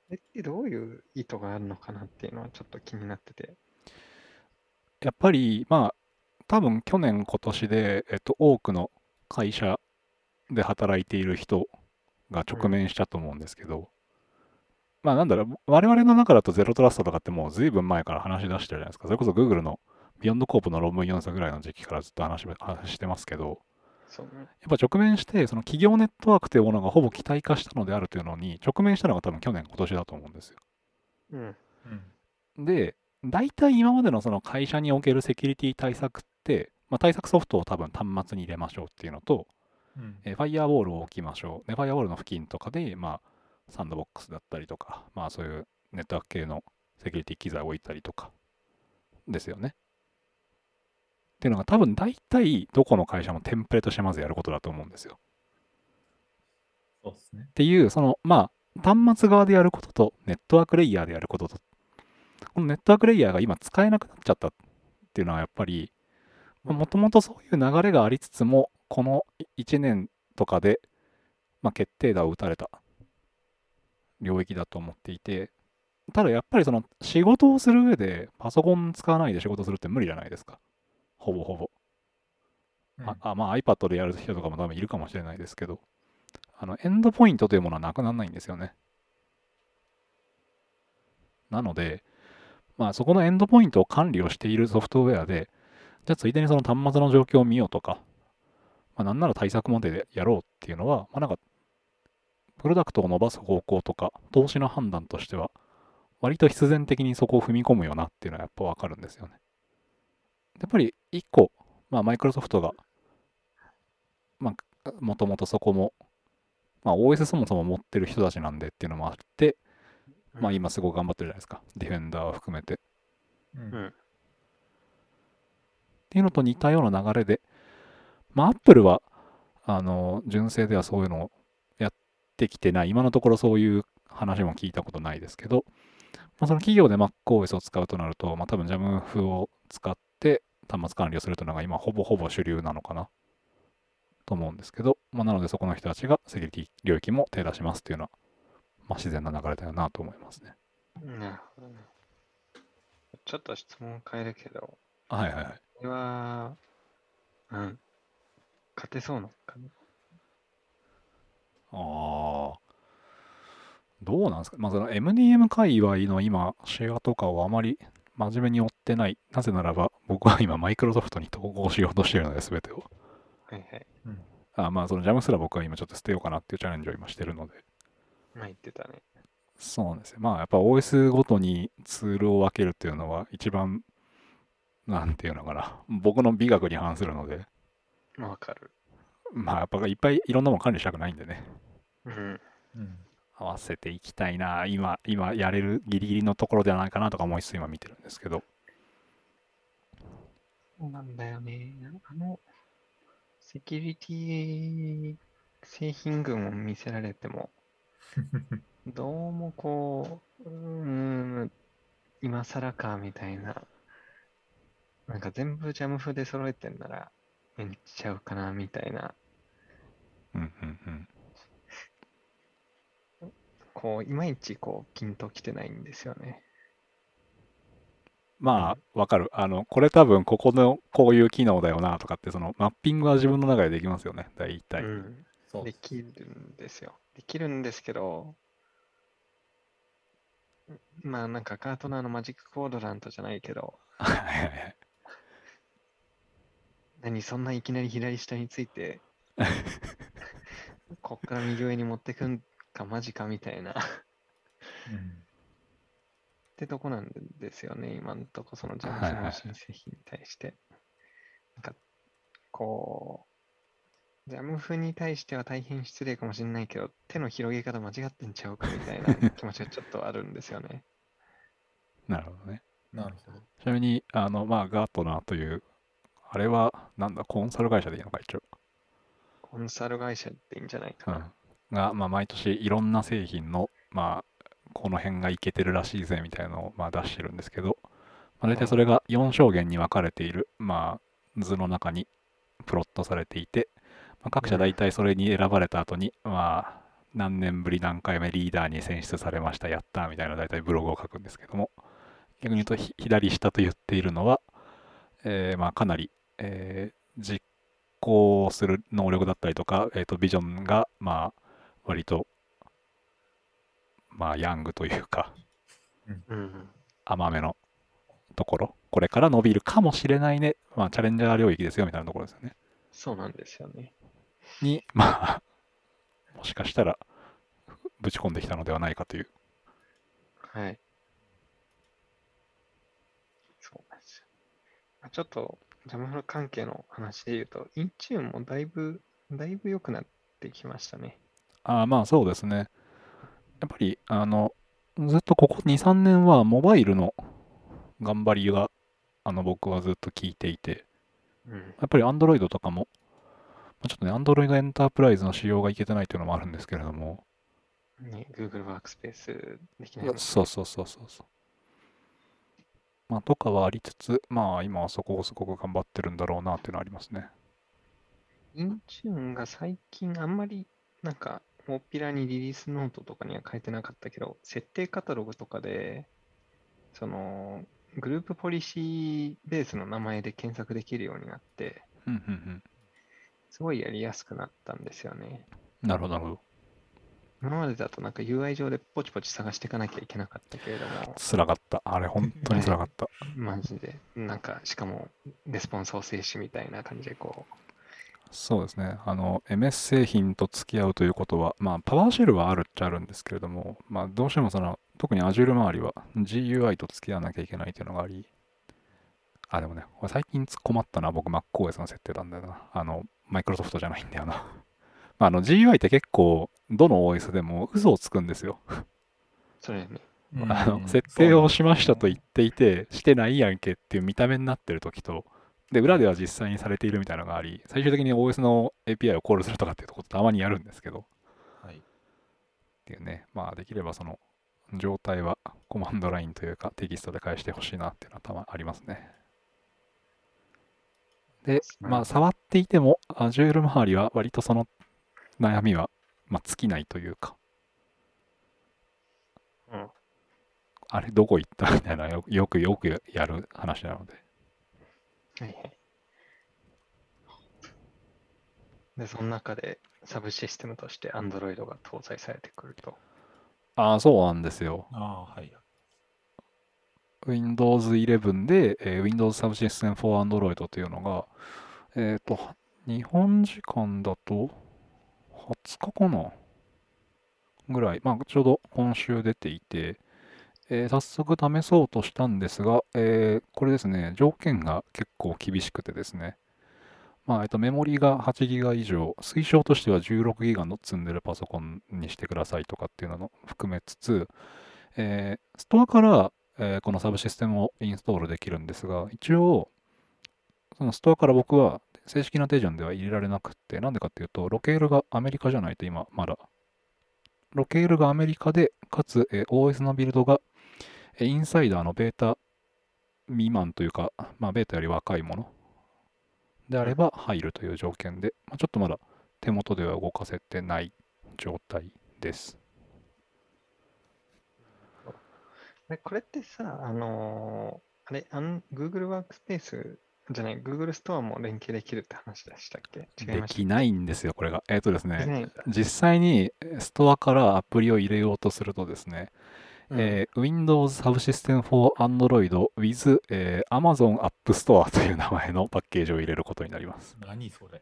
えってどういう意図があるのかなっていうのはちょっと気になってて。やっぱり、まあ、多分去年、今年で、えっと、多くの会社で働いている人が直面したと思うんですけど、まあ、なんだろう、我々の中だとゼロトラストとかってもうずいぶん前から話し出してるじゃないですか。それこそ Google の BeyondCorp の論文読んだぐらいの時期からずっと話し話してますけど。やっぱ直面して、その企業ネットワークというものがほぼ形骸化したのであるというのに、直面したのが多分去年、今年だと思うんですよ。うん。うん。で、大体今までのその会社におけるセキュリティ対策って、まあ、対策ソフトを多分端末に入れましょうっていうのと、うん。えーファイアウォールを置きましょう。で、ファイアウォールの付近とかで、まあ、サンドボックスだったりとか、まあそういうネットワーク系のセキュリティ機材を置いたりとか、ですよね。っていうのが多分大体どこの会社もテンプレとしてまずやることだと思うんですよ。そうですねっ。ていう、その、まあ、端末側でやることと、ネットワークレイヤーでやることと、このネットワークレイヤーが今使えなくなっちゃったっていうのは、やっぱり、もともとそういう流れがありつつも、この1年とかで、まあ、決定打を打たれた領域だと思っていて、ただやっぱりその仕事をする上でパソコン使わないで仕事するって無理じゃないですか。ほぼほぼ。うんああまあ iPad でやる人とかも多分いるかもしれないですけど、あのエンドポイントというものはなくならないんですよね。なので、まあそこのエンドポイントを管理をしているソフトウェアで、じゃあついでにその端末の状況を見ようとか、まあなんなら対策までやろうっていうのは、まあなんか、プロダクトを伸ばす方向とか、投資の判断としては、割と必然的にそこを踏み込むよなっていうのはやっぱわかるんですよね。やっぱり一個、まあマイクロソフトが、まあもともとそこも、まあ OS そもそも持ってる人たちなんでっていうのもあって、まあ今すごく頑張ってるじゃないですか。ディフェンダーを含めて。っうんうんていうのと似たような流れで、まあ Apple は、あの、純正ではそういうのをやってきてない。今のところそういう話も聞いたことないですけど、まあその企業で MacOS を使うとなると、まあ多分 JAMF を使って端末管理をするというのが今ほぼほぼ主流なのかなと思うんですけど、まあなのでそこの人たちがセキュリティ領域も手出しますっていうのは、まあ自然な流れだよなと思いますね。なるほどね。ちょっと質問変えるけど、はいはいはい。これは、うん、勝てそうなのかなああ。どうなんですか？まあ、その MDM 界隈の今、シェアとかをあまり真面目に追ってない。なぜならば、僕は今、マイクロソフトに統合しようとしているので、全てを。はいはい。うんあまあ、そのジャムすら僕は今ちょっと捨てようかなっていうチャレンジを今してるので。まあ言ってたね。そうなんですよ。まあ、やっぱ OS ごとにツールを分けるっていうのは、一番、なんていうのかな。僕の美学に反するので、まあわかる。まあ、やっぱいっぱいいろんなもの管理したくないんでね。うん。うん合わせていきたいな今今やれるギリギリのところではないかなとか思いつつ今見てるんですけどそうなんだよね。あの、セキュリティ製品群を見せられても、どうもこう、うーん、今更かみたいな、なんか全部ジャム風で揃えてんなら、めっちゃうかなみたいな、うんうんうん。こう、いまいちこう、ピンときてないんですよね。まあわかる。あのこれ多分ここのこういう機能だよなとかってそのマッピングは自分の中でできますよね。大体、うん。そうできるんですよ。できるんですけど、まあなんかカートナーのマジックコードラントじゃないけど、はいはいはい何そんないきなり左下について、こっから右上に持ってくんかマジかみたいなっうんてとこなんですよね、今のとこそのジャムはいはいスの新製品に対して。なんか、こう、ジャム風に対しては大変失礼かもしれないけど、手の広げ方間違ってんちゃうかみたいな 気持ちがちょっとあるんですよね。なるほどねなるほど。ちなみにあのまあガートナーというあれはなんだコンサル会社でいいのか一応。コンサル会社っていいんじゃないかな。うん、が、まあ、毎年いろんな製品の、まあ、この辺がいけてるらしいぜみたいなのを、まあ、出してるんですけど、まあ、大体それが4象限に分かれている、まあ、図の中にプロットされていて、まあ、各社大体それに選ばれた後に、まあ、何年ぶり何回目リーダーに選出されました、やったーみたいな大体ブログを書くんですけども、逆に言うとひ左下と言っているのは、えーまあ、かなり、えー実行する能力だったりとか、えー、とビジョンが、まあ、割と、まあ、ヤングというか、うん。甘めのところ、これから伸びるかもしれないね、まあ、チャレンジャー領域ですよみたいなところですよね。そうなんですよね。に、まあ、もしかしたら、ぶち込んできたのではないかという。はい。そうなんですよ。まあちょっと、ジャムフロ関係の話で言うと、インチューンもだいぶ、だいぶ良くなってきましたね。ああ、まあそうですね。やっぱり、あの、ずっとここ2、3年はモバイルの頑張りが、あの、僕はずっと聞いていて、うん。やっぱり Android とかも、まあちょっとね、Android エンタープライズの仕様がいけてないというのもあるんですけれども、ね、Google ワークスペースできないのそうそうそうそうそう。まあ、とかはありつつ、まあ、今はそこをすごく頑張ってるんだろうなっていうのはありますね。インチューンが最近あんまりなんか大っぴらにリリースノートとかには書いてなかったけど、設定カタログとかで、そのグループポリシーベースの名前で検索できるようになって、すごいやりやすくなったんですよね。うん。なるほど、なるほど。今までだとなんか UI 上でポチポチ探していかなきゃいけなかったけれども、辛かった。あれ、本当に辛かった。マジで、なんかしかもレスポンスを静止みたいな感じでこそうですね。あの、MS 製品と付き合うということは、まあ、パワーシェルはあるっちゃあるんですけれども、まあ、どうしてもその、特に Azure 周りは GUI と付き合わなきゃいけないというのがあり、あ、でもね、最近困ったのは僕 MacOS の設定なんだよな。あの、マイクロソフトじゃないんだよな。まあ、あの GUI って結構、どの OS でも嘘をつくんですよ。う、それね、あの設定をしましたと言っていて、してないやんけっていう見た目になってる時と、で、裏では実際にされているみたいなのがあり、最終的に OS の API をコールするとかっていうところたまにやるんですけど、はい。っていうね、まあできればその状態はコマンドラインというかテキストで返してほしいなっていうのはたまありますね。で、まあ触っていても Azure 周りは割とその悩みは、まあ、尽きないというか、うん。あれどこ行った？みたいなよよくよくやる話なので。はいはい。で、その中でサブシステムとして Android が搭載されてくると。ああ、そうなんですよ。ああ、はい。Windows 11で、えー Windows Subsystem for Android というのが、えっ、と、日本時間だと20日かなぐらい、まあ、ちょうど今週出ていて、えー早速試そうとしたんですが、えーこれですね、条件が結構厳しくてですね、まあ、えっと、メモリが8ギガ以上、推奨としては16ギガの積んでるパソコンにしてくださいとかっていうのを含めつつ、えーストアから、えーこのサブシステムをインストールできるんですが、一応、そのストアから僕は正式な手順では入れられなくて、なんでかっていうと、ロケールがアメリカじゃないと今、まだ。ロケールがアメリカで、かつ、えー OS のビルドが、えーインサイダーのベータ未満というか、まあ、ベータより若いものであれば入るという条件で、まあ、ちょっとまだ手元では動かせてない状態です。これってさ、あのーあれ、Google ワークスペースじゃない、Google ストアも連携できるって話でしたっけ？違いでましたきないんですよ、これが。えっ、とですね、できないんだ。実際にえーストアからアプリを入れようとするとですね、うんえー Windows Subsystem for Android with、えー Amazon App Store という名前のパッケージを入れることになります。何それ？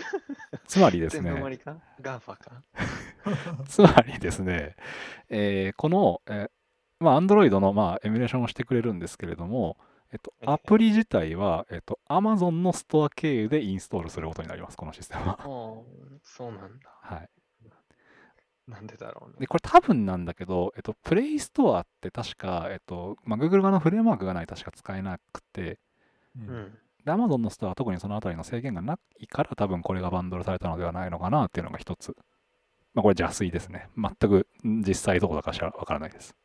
つまりですね、りか ?GAFA か？つまりですね、えーこの、えーまあ、Android の、まあ、エミュレーションをしてくれるんですけれども、えっと、アプリ自体は、えっと、Amazon のストア経由でインストールすることになります、このシステムは。ああ、そうなんだ。はい。なんでだろうね。で、これ多分なんだけど、えっと、プレイストアって確か、えっと、まあ、Google 側のフレームワークがないと確か使えなくて、うんうん。で、Amazon のストアは特にそのあたりの制限がないから多分これがバンドルされたのではないのかなっていうのが一つ。まあ、これ邪推ですね。全くん実際どこだかしらわからないです。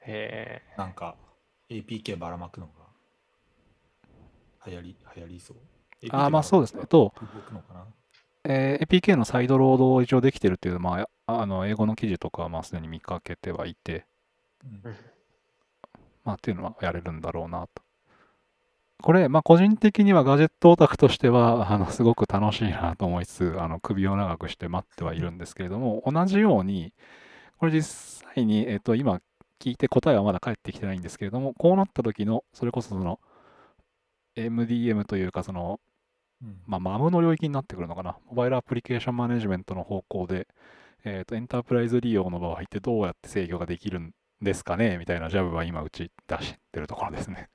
へえ。なんか APK ばらまくのが流行り、流行りそう。あーまあそうですねとえー APK のサイドロードを一応できてるっていう、まあ、ああの英語の記事とかはまあすでに見かけてはいて、うんうんまあっていうのはやれるんだろうなと。これ、まあ個人的にはガジェットオタクとしては、あの、すごく楽しいなと思いつつ、あの、首を長くして待ってはいるんですけれども、同じように、これ実際に、えっ、と、今聞いて答えはまだ返ってきてないんですけれども、こうなった時の、それこそその、MDM というか、その、うんまあ、MAM の領域になってくるのかな。モバイルアプリケーションマネジメントの方向で、えっ、と、エンタープライズ利用の場合ってどうやって制御ができるんですかねみたいなジャブは今うち出してるところですね。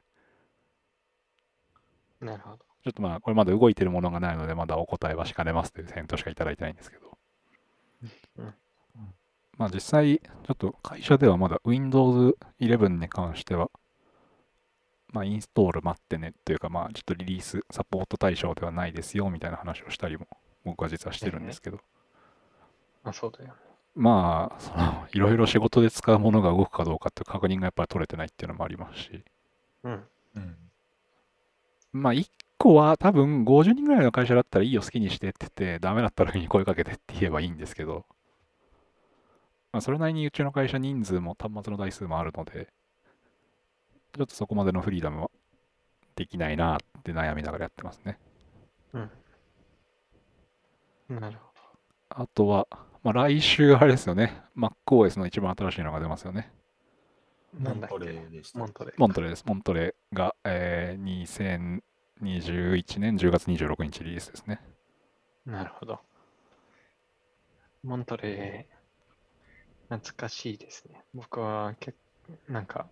なるほど。ちょっとまあ、これまだ動いてるものがないので、まだお答えはしかねますという返答しかいただいてないんですけど。うんまあ実際、ちょっと会社ではまだ Windows 11に関しては、まあインストール待ってねというか、まあちょっとリリースサポート対象ではないですよみたいな話をしたりも僕は実はしてるんですけど、あ、そうだよね。まあ、その、いろいろ仕事で使うものが動くかどうかっていう確認がやっぱり取れてないっていうのもありますし、うん。うん。まあ、1個は多分50人ぐらいの会社だったらいいよ好きにしてって言って、ダメだったらに声かけてって言えばいいんですけど、まあ、それなりにうちの会社人数も端末の台数もあるので、ちょっとそこまでのフリーダムはできないなって悩みながらやってますね。なるほあとは、まあ、来週あれですよね、MacOS の一番新しいのが出ますよね。ど。なんだっモントレけーでした。モントレー。モントレーです。モントレーが、えー2021年10月26日リリースですね。なるほど。モントレー、懐かしいですね。僕は結なんか、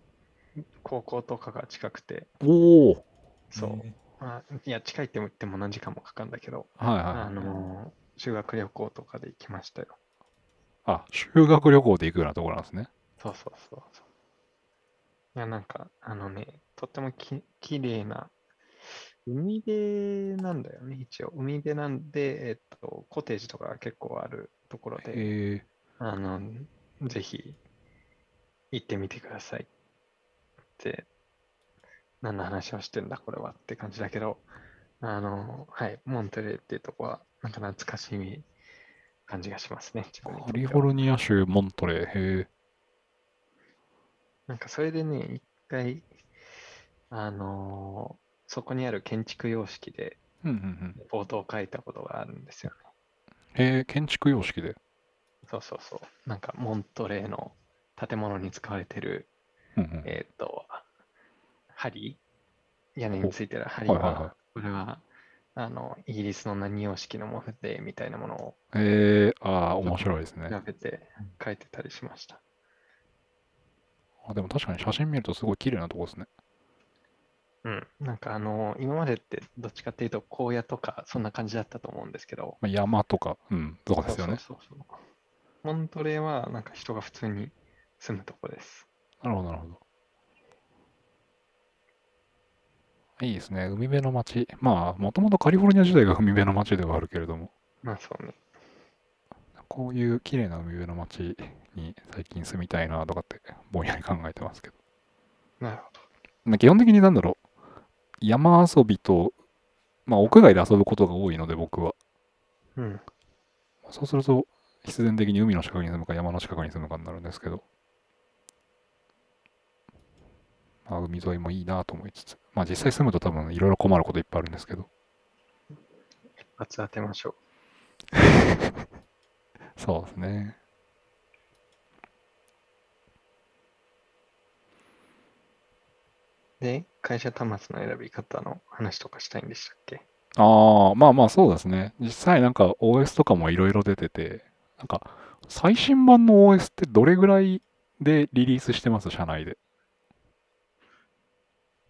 高校とかが近くて、おおそう。ねまあ、いや、近いって言っても何時間もかかるんだけど、はいはい。あのー修学旅行とかで行きましたよ。あ、修学旅行で行くようなところなんですね。そうそうそうそう。いや、なんか、あのね、とってもききれいな、海辺なんだよね、一応。海辺なんで、えっと、コテージとかが結構あるところで、えあの、ぜひ、行ってみてください。って、何の話をしてんだ、これはって感じだけど、あの、はい、モントレーっていうとこは、なんか懐かしい感じがしますね、カリフォルニア州モントレー。へえ。なんかそれでね、一回、あのーそこにある建築様式でうんうんうん。レポートを書いたことがあるんですよね。へえ、建築様式で。そうそうそう。なんかモントレーの建物に使われてる、うんうん。えっ、と、針？屋根についてる針はいはいはいは、これは、あの、イギリスの何様式のもので、みたいなものをへえ、ああ、面白いですね。調べて書いてたりしました。あでも確かに写真見るとすごい綺麗なとこですね。うん。なんかあの今までってどっちかっていうと荒野とかそんな感じだったと思うんですけど、まあ、山とか、うん、そうですよね。そうそうそうそうモントレーはなんか人が普通に住むとこです。なるほど、なるほど。いいですね。海辺の街。まあ、もともとカリフォルニア時代が海辺の街ではあるけれども、まあそうね。こういう綺麗な海辺の街に最近住みたいなとかってぼんやり考えてますけど。なるほど。まあ基本的になんだろう。山遊びと、まあ屋外で遊ぶことが多いので僕は。うん。そうすると必然的に海の近くに住むか山の近くに住むかになるんですけど。まあ海沿いもいいなと思いつつ。まあ実際住むと多分いろいろ困ることいっぱいあるんですけど。一発当てましょ そうですね。う。で、会社端末の選び方の話とかしたいんでしたっけ？ああ、まあまあそうですね。実際なんか OS とかもいろいろ出てて、なんか最新版の OS ってどれぐらいでリリースしてます？社内で。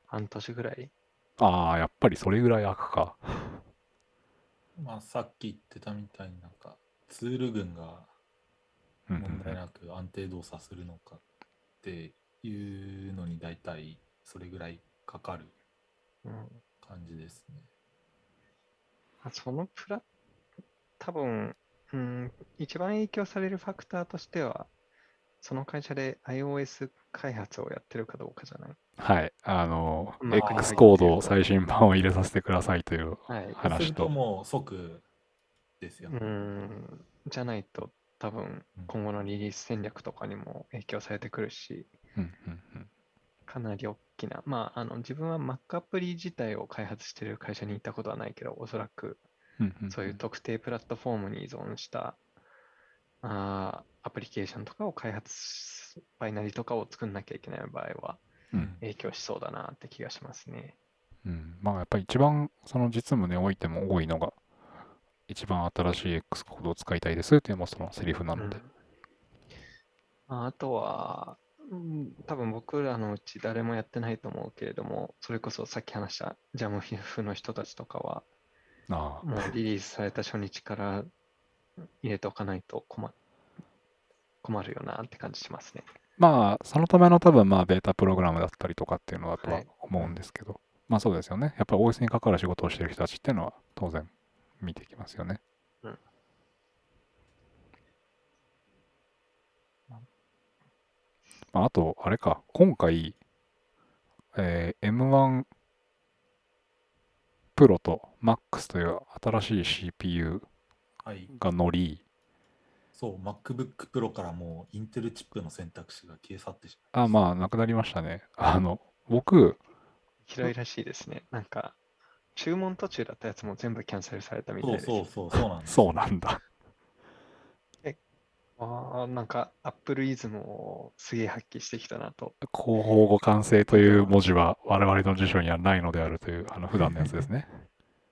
半年ぐらい？ああ、やっぱりそれぐらい開くか。まあ、さっき言ってたみたいになんか、ツール群がうんうん問題なく安定動作するのかっていうのに大体それぐらいかかるうん。感じですね。あそのプラ、多分、うん、一番影響されるファクターとしては、その会社で iOS 開発をやってるかどうかじゃない？はい。あの、まあ X コード最新版を入れさせてくださいというはい。そうす話と。るともう即ですようね。ん、じゃないと多分うん今後のリリース戦略とかにも影響されてくるし、うんうんうんかなり大きな、まあ、あの自分は Mac アプリ自体を開発している会社に行ったことはないけど、おそらくうんうんそういう特定プラットフォームに依存したあーアプリケーションとかを開発す、バイナリとかを作んなきゃいけない場合はうん。影響しそうだなって気がしますね。うん、まあやっぱり一番その実務においても多いのが一番新しい X コードを使いたいですっていうのもそのセリフなので、うん。まああとは、うん多分僕らのうち誰もやってないと思うけれども、それこそさっき話したジャムフィフの人たちとかは、ああもうリリースされた初日から入れておかないと困困るよなって感じしますね。まあそのための多分まあベータプログラムだったりとかっていうのだとははい。思うんですけど、まあそうですよね。やっぱり OS に関わる仕事をしてる人たちっていうのは当然見ていきますよね。まあ、あと、あれか、今回、えー M1 プロと MAX という新しい CPU はい。が乗り、そう、MacBook Pro からもうインテルチップの選択肢が消え去ってしまいあ、まあ、なくなりましたね。あの、僕、広いらしいですね。なんか、注文途中だったやつも全部キャンセルされたみたいです。そうそうそう、そうなんです。そうなんだ。ああ、なんか、アップルイズムをすげえ発揮してきたなと。広報互換性という文字は我々の辞書にはないのであるという、あの、普段のやつですね。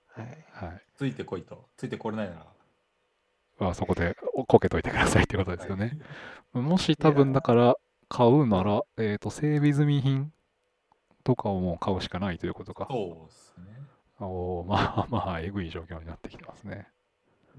はい。はい。ついてこいと。ついてこれないなら。まあ、そこでこけといてくださいってことですよね。もし多分だから買うなら、えっ、と、整備済み品とかをもう買うしかないということか。そうですね。おーまあまあ、えぐい状況になってきてますね。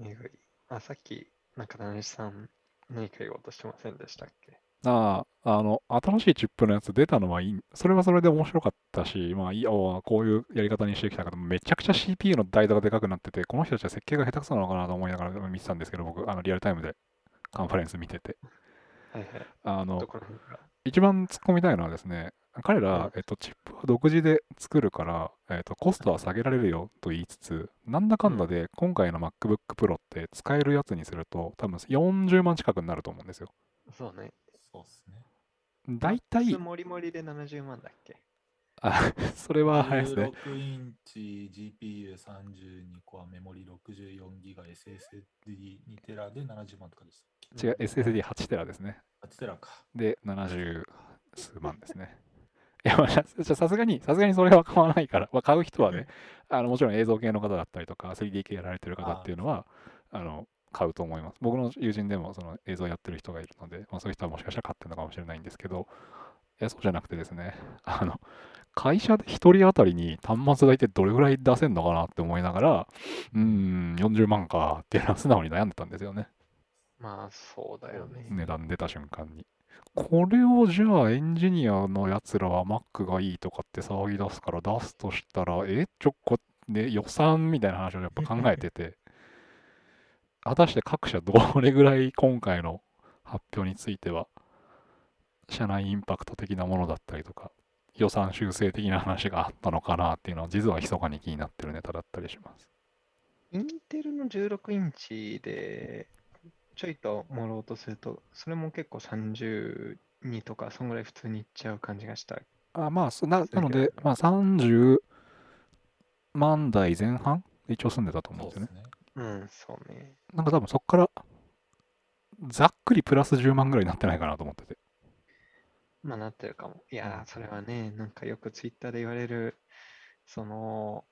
えぐい。あ、さっき、なんか、七さん、何か言おうとしてませんでしたっけ？ああ、あの、新しいチップのやつ出たのはいい、それはそれで面白かったし、まあ、いや、おこういうやり方にしてきたけど、めちゃくちゃ CPU の台座がでかくなってて、この人たちは設計が下手くそなのかなと思いながら見てたんですけど、僕、あの、リアルタイムでカンファレンス見てて。はいはい。あの。一番突っ込みたいのはですね、彼ら、うんえっと、チップは独自で作るから、えっと、コストは下げられるよと言いつつ、なんだかんだで今回の MacBook Pro って使えるやつにすると、多分40万近くになると思うんですよ。そうね。そうですね。大体、モリモリで70万だっけ？あ、それは早いですね。16インチ GPU32 コアメモリ64ギガ SSD2 テラで70万とかでしたっけ？違う、SSD8 テラですね。8テラか。で、70数万ですね。ささすがに、さすがにそれは買わないから、まあ、買う人はね、あのもちろん映像系の方だったりとか、3D 系やられてる方っていうのは、あの、買うと思います。僕の友人でもその映像やってる人がいるので、まあ、そういう人はもしかしたら買ってるのかもしれないんですけど、いや、そうじゃなくてですね、あの、会社で1人当たりに端末代ってどれぐらい出せんのかなって思いながら、うーん、40万かっていうのは素直に悩んでたんですよね。まあ、そうだよね。値段出た瞬間に。これをじゃあエンジニアのやつらは Mac がいいとかって騒ぎ出すから出すとしたら、え、ちょこ、ね、予算みたいな話をやっぱ考えてて、果たして各社どれぐらい今回の発表については、社内インパクト的なものだったりとか、予算修正的な話があったのかなっていうのは、実は密かに気になってるネタだったりします。インテルの16インチで、ちょいと盛ろうとすると、それも結構32とか、そんぐらい普通にいっちゃう感じがした。あまあ、そななのでまあ、30万台前半で一応住んでたと思うんでですよねす。ね。うん、そうね。なんか多分そこから、ざっくりプラス10万ぐらいになってないかなと思ってて。まあ、なってるかも。いやー、それはね、なんかよくツイッターで言われる、その、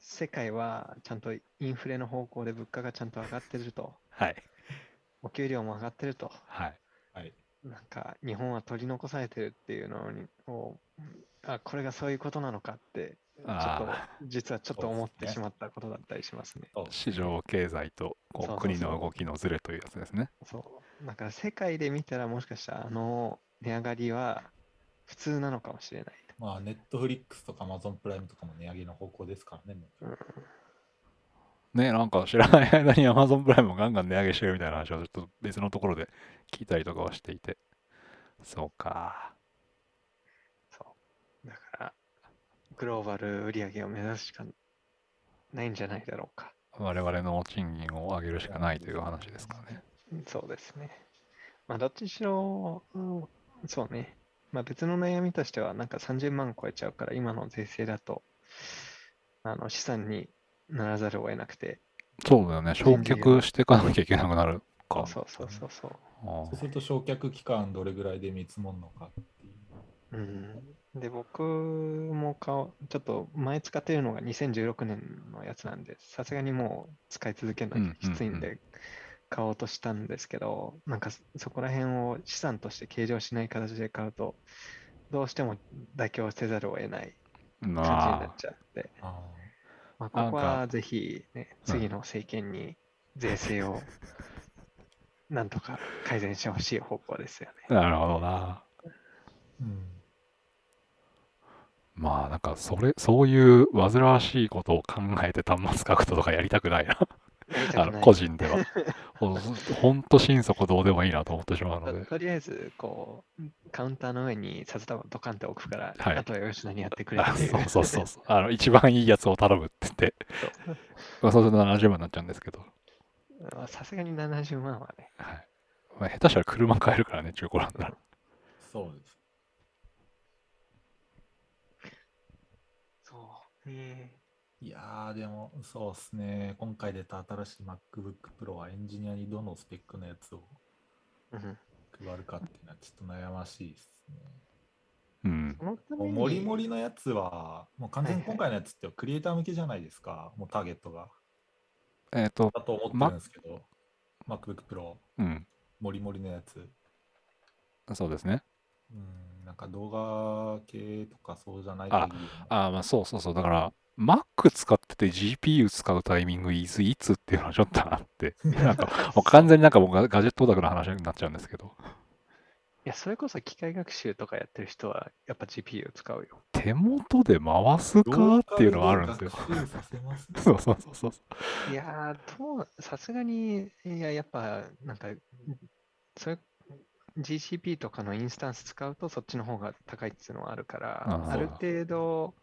世界はちゃんとインフレの方向で物価がちゃんと上がってると、はい。お給料も上がってると、はい。はい。なんか日本は取り残されてるっていうのに、をあ、これがそういうことなのかって、ちょっとあ実はちょっと思ってしまったことだったりしますね。そう市場経済とこそうそうそう国の動きのズレというやつですね。そう。だから世界で見たらもしかしたらあの値上がりは普通なのかもしれない。まあ、ネットフリックスとか Amazon プライムとかも値上げの方向ですからね。うんねなんか知らない間に Amazon プライムもガンガン値上げしてるみたいな話をちょっと別のところで聞いたりとかはしていて。そうか。そう。だから、グローバル売り上げを目指すしかないんじゃないだろうか。我々の賃金を上げるしかないという話ですかね。そうですね。まあ、どっちにしろ、うんそうね。まあ、別の悩みとしては、なんか30万超えちゃうから、今の税制だと、あの資産にならざるを得なくて、そうだよね。焼却していかなきゃいけなくなるか。そうそうそうそう。そうすると焼却期間どれぐらいで見積もるのかっていう。うん、で、僕も買おうちょっと前使ってるのが2016年のやつなんで、さすがにもう使い続けるのにきついんうんうんで、買おうとしたんですけど、なんかそそこら辺を資産として計上しない形で買うと、どうしても妥協せざるを得ない感じになまっちゃって、あまあ、ここはぜひ、ね、うん次の政権に税制を なんとか改善してほしい方向ですよね。あ、なるほどな。ーうん。まあなんかそれ、そういう煩わしいことを考えて端末書くととかやりたくないな。あの個人では。ほほんと心底どうでもいいなと思ってしまうので。ととりあえず、こう、カウンターの上に札束をドカンって置くから、はいあとは吉田にやってくれっあていう。そうそうそうそう。あの、一番いいやつを頼むって言って、まあ、そうすると70万になっちゃうんですけど。まあさすがに70万はね。はい。まあ、下手したら車買えるからね、中古なんだら。そうです。そう。えいやー、でも、そうですね。今回出た新しい MacBook Pro はエンジニアにどのスペックのやつをーうん配るかっていうのはちょっと悩ましいですね。うん。もうモリモリのやつは、もう完全にはいはい今回のやつってクリエイター向けじゃないですか。もうターゲットが。えっ、と、だと思ってるんですけど、MacBook Pro、うん。モリモリのやつ。そうですね。うん、なんか動画系とかそうじゃないああ、まあそうそうそう。だから、Mac 使ってて GPU 使うタイミングいついつっていうのはちょっとあって、なんかもう完全になんかもうガガジェットオタクの話になっちゃうんですけど、いや、それこそ機械学習とかやってる人は、やっぱ GPU を使うよ。手元で回すかっていうのはあるんですよ。す？ねそうそうそうそう。いやー、さすがに、いや、やっぱ、なんか、それ、GCP とかのインスタンス使うと、そっちの方が高いっていうのはあるから、ある程度、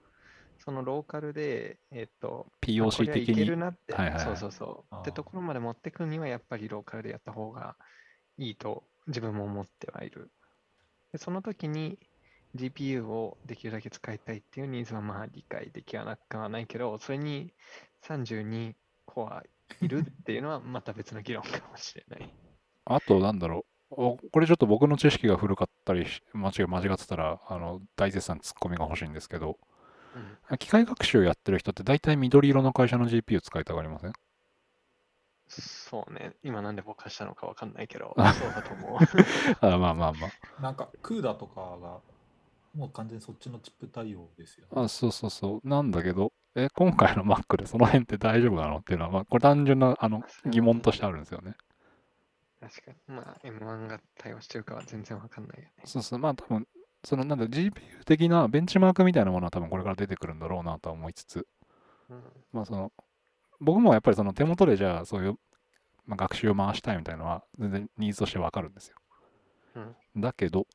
そのローカルで、えっと、POC 的に？ける。なって、はいはいはいそうそうそう。ってところまで持ってくには、やっぱりローカルでやった方がいいと自分も思ってはいる。でその時に GPU をできるだけ使いたいっていうニーズはまあ理解できはなくはないけど、それに32コアいるっていうのはまた別の議論かもしれない。あと、なんだろう。おこれちょっと僕の知識が古かったりし、間違間違ってたら、あの、大絶賛ツッコミが欲しいんですけど、うん機械学習やってる人って大体緑色の会社の GPU 使いたがりません？そうね。今なんでぼかしたのかわかんないけど、あそうだと思う。あまあまあまなんか、クーダとかが、もう完全にそっちのチップ対応ですよ、ね。あ。あ、そうそうそう。なんだけど、え、今回の Mac でその辺って大丈夫なの？っていうのは、まあ、これ単純なあの疑問としてあるんですよね。確かに。まあ、M1 が対応してるかは全然わかんないよね。そうそう。まあ多分、そのなんだ、GPU 的なベンチマークみたいなものは多分これから出てくるんだろうなとは思いつつ、うんまあその、僕もやっぱりその手元でじゃあそういう、まあ、学習を回したいみたいなのは全然ニーズとしてわかるんですよ。うんだけど、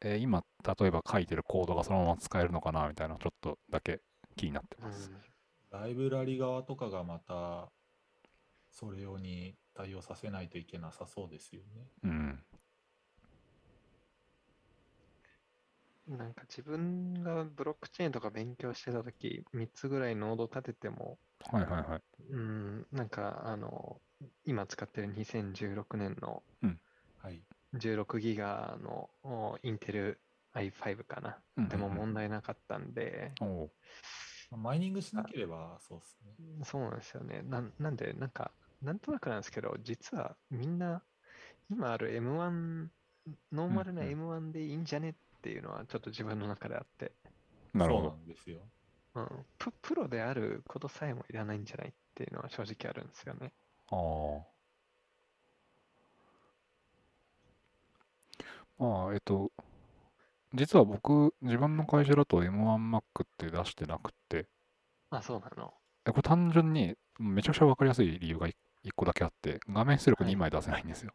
えー今、例えば書いてるコードがそのまま使えるのかなみたいなちょっとだけ気になってます。ライブラリ側とかがまた、それ用に対応させないといけなさそうですよね。うん。なんか自分がブロックチェーンとか勉強してたとき、3つぐらいノード立てても、はいはいはい。うん、なんかあの、今使ってる2016年のはい。16ギガのおインテル i5 かな。うんうんうんでも問題なかったんで、おうまあマイニングしなければそうですね。そうなんですよね。なんなんで、なんか、なんとなくなんですけど、実はみんな、今ある M1、ノーマルなうんう M1 でいいんじゃねっていうのはちょっと自分の中であって、なるほどそうな。んですよ。うん、ププロであることさえもいらないんじゃないっていうのは正直あるんですよね。ああ。まあ、えっと、実は僕、自分の会社だと M1Mac って出してなくて、あ、そうなの。えこれ単純にめちゃくちゃ分かりやすい理由が1個だけあって、画面出力はい2枚出せないんですよ。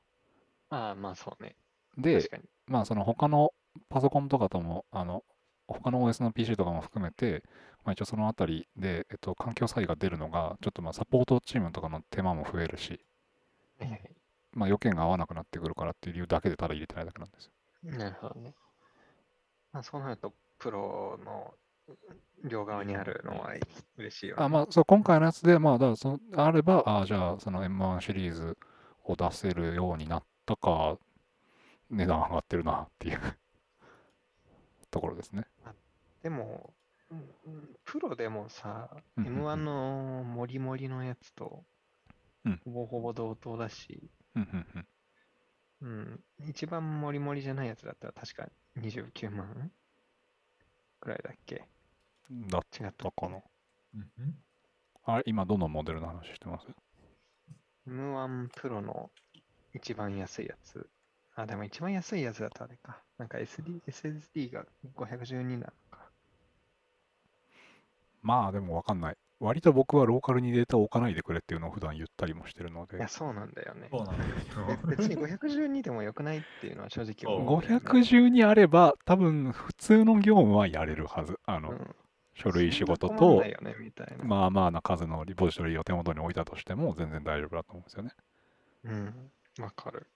ああ、まあそうね。で。まあその他のパソコンとかとも、あの、他の OS の PC とかも含めて、まあ一応そのあたりで、えっと、環境差異が出るのが、ちょっとまあサポートチームとかの手間も増えるし、まあ要件が合わなくなってくるからっていう理由だけでただ入れてないだけなんですよ。なるほどね。まあそうなると、プロの両側にあるのは嬉しいよ、ね。あ、まあそう、今回のやつで、まあだからその、あれば、あじゃあその M1 シリーズを出せるようになったか、値段上がってるなっていうところですね。でも、プロでもさ、うんうんうん。M1 のモリモリのやつとうん。ほぼほぼ同等だし、うんうんうん。うん、一番モリモリじゃないやつだったら確か29万くらいだっけ？だっ違ったっけ？たかな。あれ、今どのモデルの話してます？M1 プロの一番安いやつ。あ、でも一番安いやつだとあれか。なんか SD、SSD が512なのか。まあでもわかんない。割と僕はローカルにデータを置かないでくれっていうのを普段言ったりもしてるのでいや、、そうなんだよね。そうなんですよ。べ 別に512でもよくないっていうのは正直思うんだよね。512あれば多分普通の業務はやれるはず。あの、うん書類仕事そんなと困んないよねみたいな。まあまあな数のリポジトリを手元に置いたとしても全然大丈夫だと思うんですよね。うん、わかる。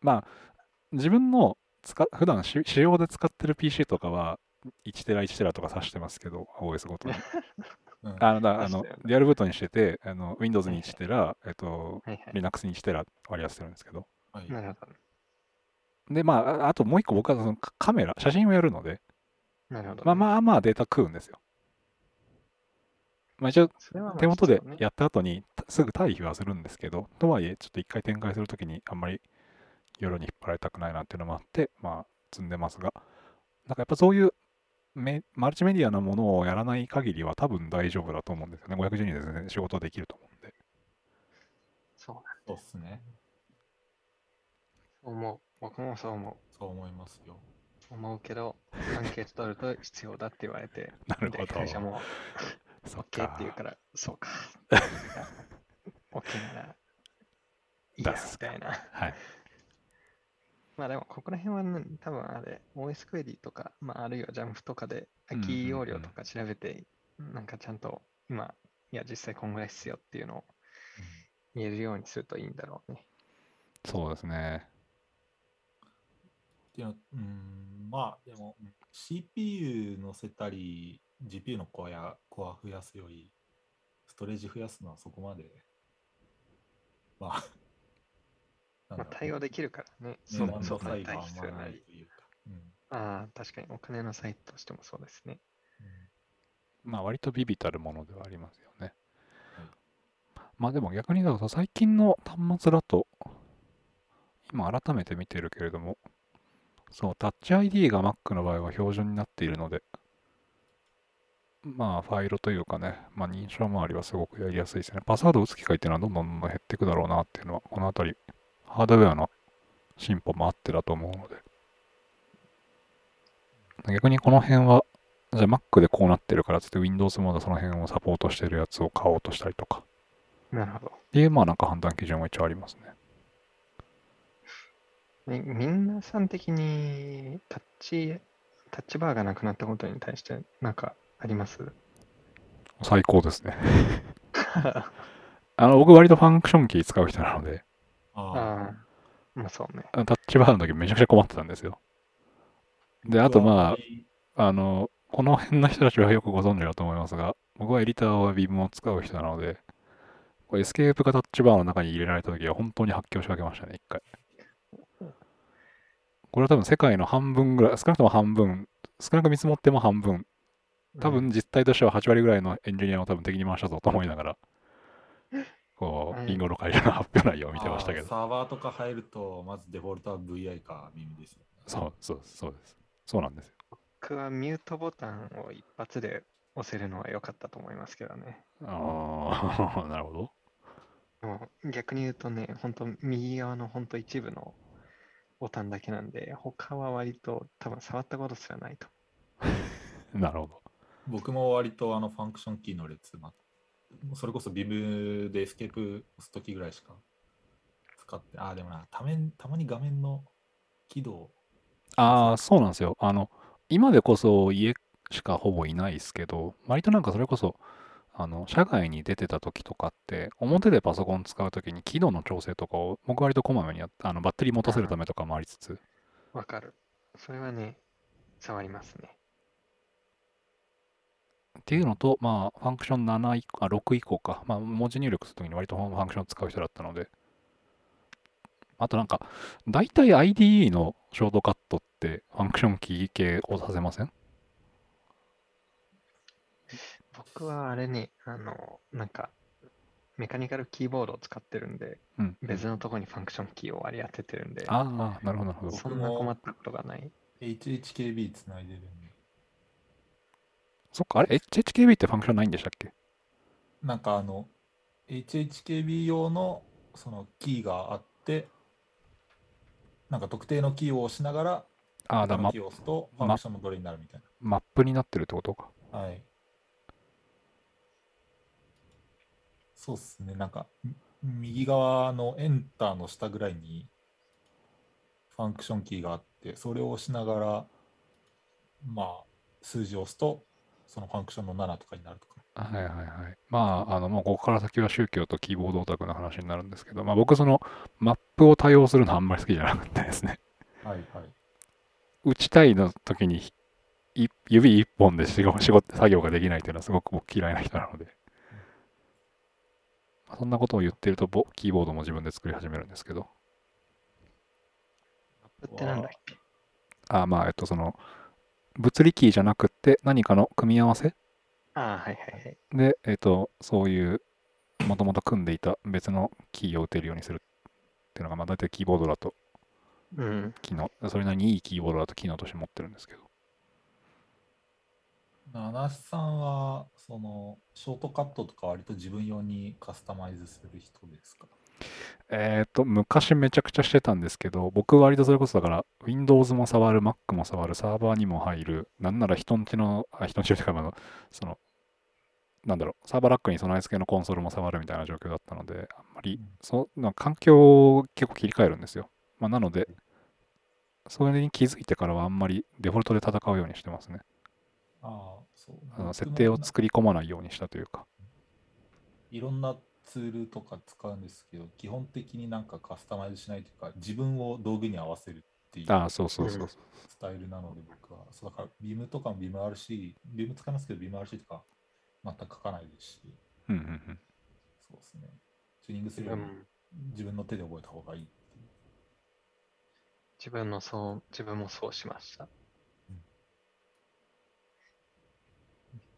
まあ自分の使普段し使用で使ってる PC とかは1テラ1テラとか指してますけど OS ごとに。う んあのだあのリアルブートにしててあの Windows に1テラ、えっと、はいはい。Linux に1テラ割り当ててるんですけど。はいなるほど。でまあああともう一個僕はそのカカメラ写真をやるので、なるほど、ね。まあまあまあデータ食うんですよ。まあ一応手元でやった後にたすぐ退避はするんですけど、とはいえちょっと一回展開するときにあんまり夜に引っ張られたくないなっていうのもあって、まあ積んでますが、なんかやっぱそういうメマルチメディアなものをやらない限りは多分大丈夫だと思うんですよね。512で全然仕事できると思うんで。そうなんそうっすね。そう思う。僕もそう思そう思いますよ。う。思うけど、アンケート取ると必要だって言われて、なるほどで会社もそっ OK かって。言うから、そうか。OK なら、いいや、出すかみたいな。はい。まあでも、ここら辺はね、多分あれ、OS クエリとか、まあ、あるいは JAMP とかで、うんうんうんキー容量とか調べて、なんかちゃんと今、いや、実際こんぐらい必要っていうのを言えるようにするといいんだろうね。そうですね。っていうのうん、まあでも、うん CPU 乗せたり、GPU のコアやコア増やすより、ストレージ増やすのはそこまで、まあ、まあ、対応できるからね。そうそう対必要ないい。というか。うんああ、確かにお金のサイトとしてもそうですね。まあ割とビビたるものではありますよね。はいまあでも逆にだと最近の端末だと、今改めて見てるけれども、そう、タッチ ID が Mac の場合は標準になっているので、まあファイルというかね、まあ認証周りはすごくやりやすいですね。パスワードを打つ機会っていうのはどんどんどんどん減っていくだろうなっていうのは、このあたり、ハードウェアの進歩もあってだと思うので、逆にこの辺は、じゃあ Mac でこうなってるからっつって Windows もその辺をサポートしてるやつを買おうとしたりとか。なるほど。っていう、まあなんか判断基準は一応ありますね。み皆さん的にタッチ、タッチバーがなくなったことに対してなんかあります？最高ですね。あの、僕割とファンクションキー使う人なので、あああ、まあそうね。タッチバーの時めちゃくちゃ困ってたんですよ。で、あとまあ、あの、この辺の人たちはよくご存知だと思いますが、僕はエディターは Vim を使う人なので、これエスケープがタッチバーの中に入れられた時は本当に発狂しかけましたね、一回。これは多分世界の半分ぐらい、少なくとも半分、少なく見積もっても半分、多うん分実態としては8割ぐらいのエンジニアを多分敵に回したぞと思いながら、こう、うんリンゴの会社の発表内容を見てましたけど、サーバーとか入ると、まずデフォルトは VI か耳ですよね。そうそうそうです。そうなんですよ。僕はミュートボタンを一発で押せるのは良かったと思いますけどね。ああ、なるほど。もう逆に言うとね、本当右側の本当一部のボタンだけなんで、他は割と多分触ったことすらないと。なるほど。僕も割とあのファンクションキーの列、ま、それこそ Vim でエスケープ押すときぐらいしか使って、ああ、でもな、ためたまに画面の起動、ああ、そうなんですよ。あの、今でこそ家しかほぼいないですけど、割となんかそれこそ、あの、社外に出てた時とかって、表でパソコン使う時に輝度の調整とかを、僕割とこまめにやっあの、バッテリー持たせるためとかもありつつ、わかる。それはね、触りますね。っていうのと、まあ、ファンクション7以降、あ、6以降か。まあ、文字入力するときに割とファンクションを使う人だったので。あとなんか、大体 IDE のショートカットってファンクションキー系を押させません？僕はあれね、あの、なんか、メカニカルキーボードを使ってるんで、うん。別のとこにファンクションキーを割り当ててるんで、ああ、なるほど、なるほど。そんな困ったことがない。HHKB つないでるんで、そっか、あれ ?HHKB ってファンクションないんでしたっけ？なんかあの、HHKB 用のそのキーがあって、なんか特定のキーを押しながら、ああ、だマキーを押すとファンクションのどれになるみたいな。マップになってるってことか。はい。そうっすね。なんか、み右側のエンターの下ぐらいにファンクションキーがあって、それを押しながら、まあ、数字を押すと、そのファンクションの7とかになるとか。はいはいはい。まあ、あの、もうここから先は宗教とキーボードオタクの話になるんですけど、まあ僕そのマップを多用するのはあんまり好きじゃなくてですね。はいはい。打ちたいの時にい指一本で仕事仕事作業ができないっていうのはすごく僕嫌いな人なので、まあそんなことを言ってるとボキーボードも自分で作り始めるんですけどマップってなんだっけ？あまあえっとその物理キーじゃなくって何かの組み合わせ？ああ、はいはいはい。でえっとそういうもともと組んでいた別のキーを打てるようにするっていうのがまあ大体キーボードだと。うん。機能。それなりにいいキーボードだと機能として持ってるんですけど。七七さんは、その、ショートカットとか割と自分用にカスタマイズする人ですか？えっと、昔めちゃくちゃしてたんですけど、僕割とそれこそだから、Windows も触る、Mac も触る、サーバーにも入る、なんなら人んちの、あ、人んちというか、まあ、その、なんだろう、サーバーラックに備え付けのコンソールも触るみたいな状況だったので、あんまりうん、そう、な環境を結構切り替えるんですよ。まあ、なので、それに気づいてからはあんまりデフォルトで戦うようにしてますね。ああ、そう。あの設定をな作り込まないようにしたというか。いろんなツールとか使うんですけど、基本的になんかカスタマイズしないというか、自分を道具に合わせるっていうああ、そうそうそうそう。スタイルなので、僕は。そうだから、ビームとかもビーム RC、ビーム使いますけど、ビーム RC とか全く書かないですし、うんうんうん。そうですね。チューニングするより自分自分の手で覚えた方がいい。自分のそう、自分もそうしました。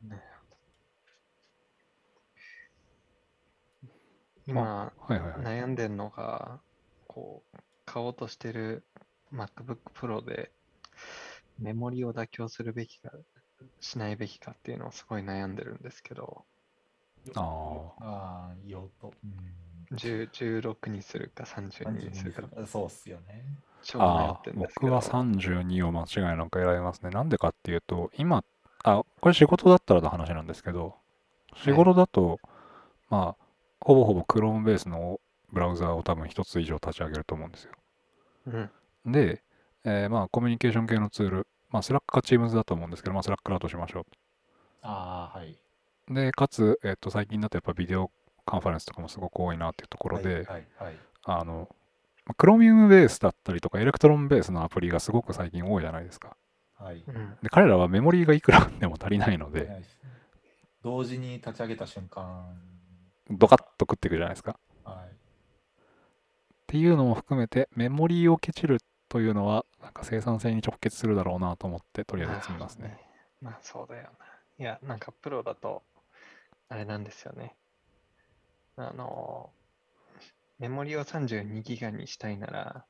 なるほ今、はいはいはい。悩んでるのが、こう、買おうとしてる MacBook Pro で、メモリを妥協するべきか、しないべきかっていうのをすごい悩んでるんですけど、ああ。ああ、用途。うん。10 16にするか32にするか、そうっすよね。僕は32を間違いなく選びますね。なんでかっていうと、今、あ、これ仕事だったらの話なんですけど、仕事だと、まあ、ほぼほぼ Chrome ベースのブラウザーを多分一つ以上立ち上げると思うんですよ。うん。で、えーまあ、コミュニケーション系のツール、まあ、Slack か Teams だと思うんですけど、まあ、Slack だとしましょああ、はい。う。で、かつ、えっ、と、最近だとやっぱビデオカンファレンスとかもすごく多いなっていうところで、はい、はい、はい。あの、まあ Chromium ベースだったりとか、 Electron ベースのアプリがすごく最近多いじゃないですか。はい。うん。で、彼らはメモリーがいくらあっても足りないので、同時に立ち上げた瞬間、ドカッと食っていくじゃないですか。はい。っていうのも含めて、メモリーをケチるというのは、なんか生産性に直結するだろうなと思って、とりあえず積みますね。まあそうだよな。いや、なんかプロだと、あれなんですよね。あの、メモリを32ギガにしたいなら、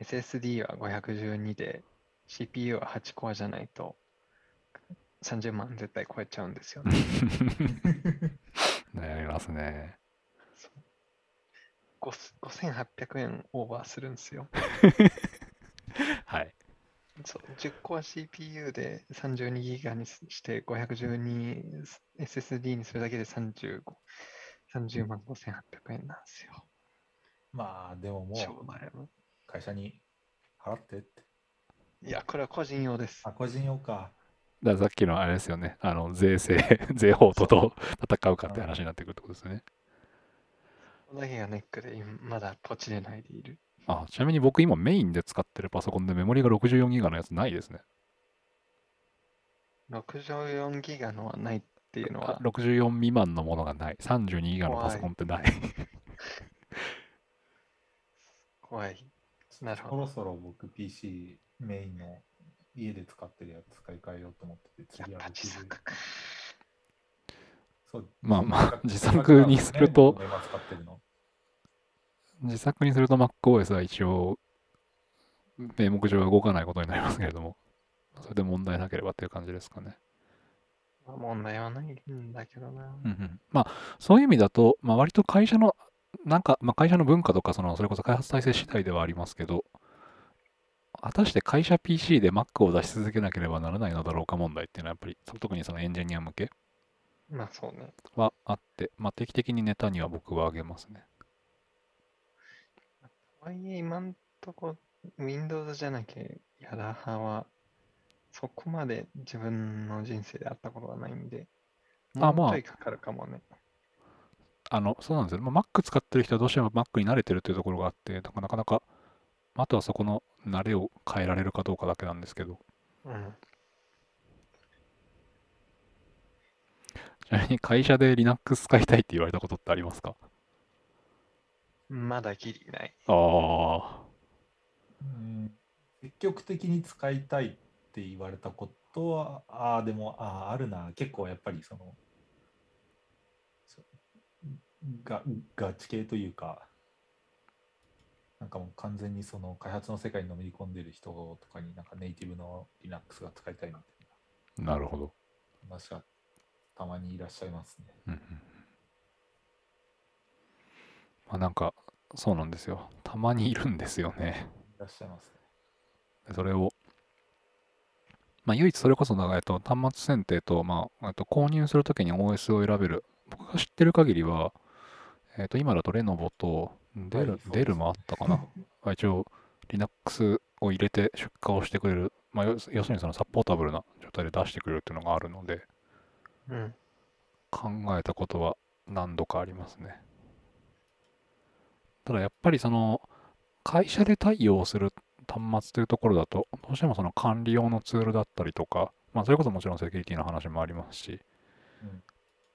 SSD は512で、CPU は8コアじゃないと、30万絶対超えちゃうんですよね。悩みますね。ご5800円オーバーするんですよ。はい。そう10コア CPU で32ギガにすして512 SSD にするだけで35 30万5800円なんですよ。まあ、でもも超う、悩む。会社に払ってって。いや、これは個人用です。あ、個人用か。だからさっきのあれですよね。あの、税制、税法とどう戦うかって話になってくるってことですね。これだけがネックで今まだポチれないでいる。あ、ちなみに僕今メインで使ってるパソコンでメモリが64ギガのやつないですね。64ギガのはないっていうのは、64未満のものがない。32ギガのパソコンってない。怖い。なるそほど。ろそろ僕 PC メインの家で使ってるやつ使い替えようと思ってて、次は自60作か。そうまあまあ自作にすると自作にすると MacOS は一応、名目上は動かないことになりますけれども、それで問題なければっていう感じですかね。まあ問題はないんだけどな。うんうん、まあそういう意味だと、まあ、割と会社のなんか、まあ、会社の文化とかそのそれこそ開発体制次第ではありますけど果たして会社 PC で Mac を出し続けなければならないのだろうか問題っていうのはやっぱり特にそのエンジニア向けまあそうね。はあって、まあ、定期的にネタには僕はあげますね。とはいえ、今んとこ Windows じゃなきゃやだ派は、そこまで自分の人生であったことがないんで、あまあもうちょいかかるかもね。あの、そうなんですよ。まあ、Mac 使ってる人はどうしても Mac に慣れてるというところがあって、なかなか、あとはそこの慣れを変えられるかどうかだけなんですけど、うん。ちなみに会社で Linux 使いたいって言われたことってありますか？まだギリない。ああ、うん積極的に使いたいって言われたことは、ああ、でも、ああ、あるな。結構やっぱりその、そがガチ系というか、なんかもう完全にその開発の世界にのめり込んでる人とかになんかネイティブの Linux が使いたいみたいなるほど。な話がたまにいらっしゃいますね。うんうんうんまあなんか、そうなんですよ。たまにいるんですよね。いらっしゃいますね。でそれを、まあ、唯一それこそだ、えっと、端末選定と、まあ、えっと購入するときに OS を選べる。僕が知ってる限りは、えっと、今だとレノボとデル,、デルもあったかな。ま あ一応、Linux を入れて出荷をしてくれる、まあ、要要するにそのサポータブルな状態で出してくれるっていうのがあるので、うん。考えたことは何度かありますね。ただやっぱりその会社で対応する端末というところだとどうしてもその管理用のツールだったりとか、まあそれこそもちろんセキュリティの話もありますし、うん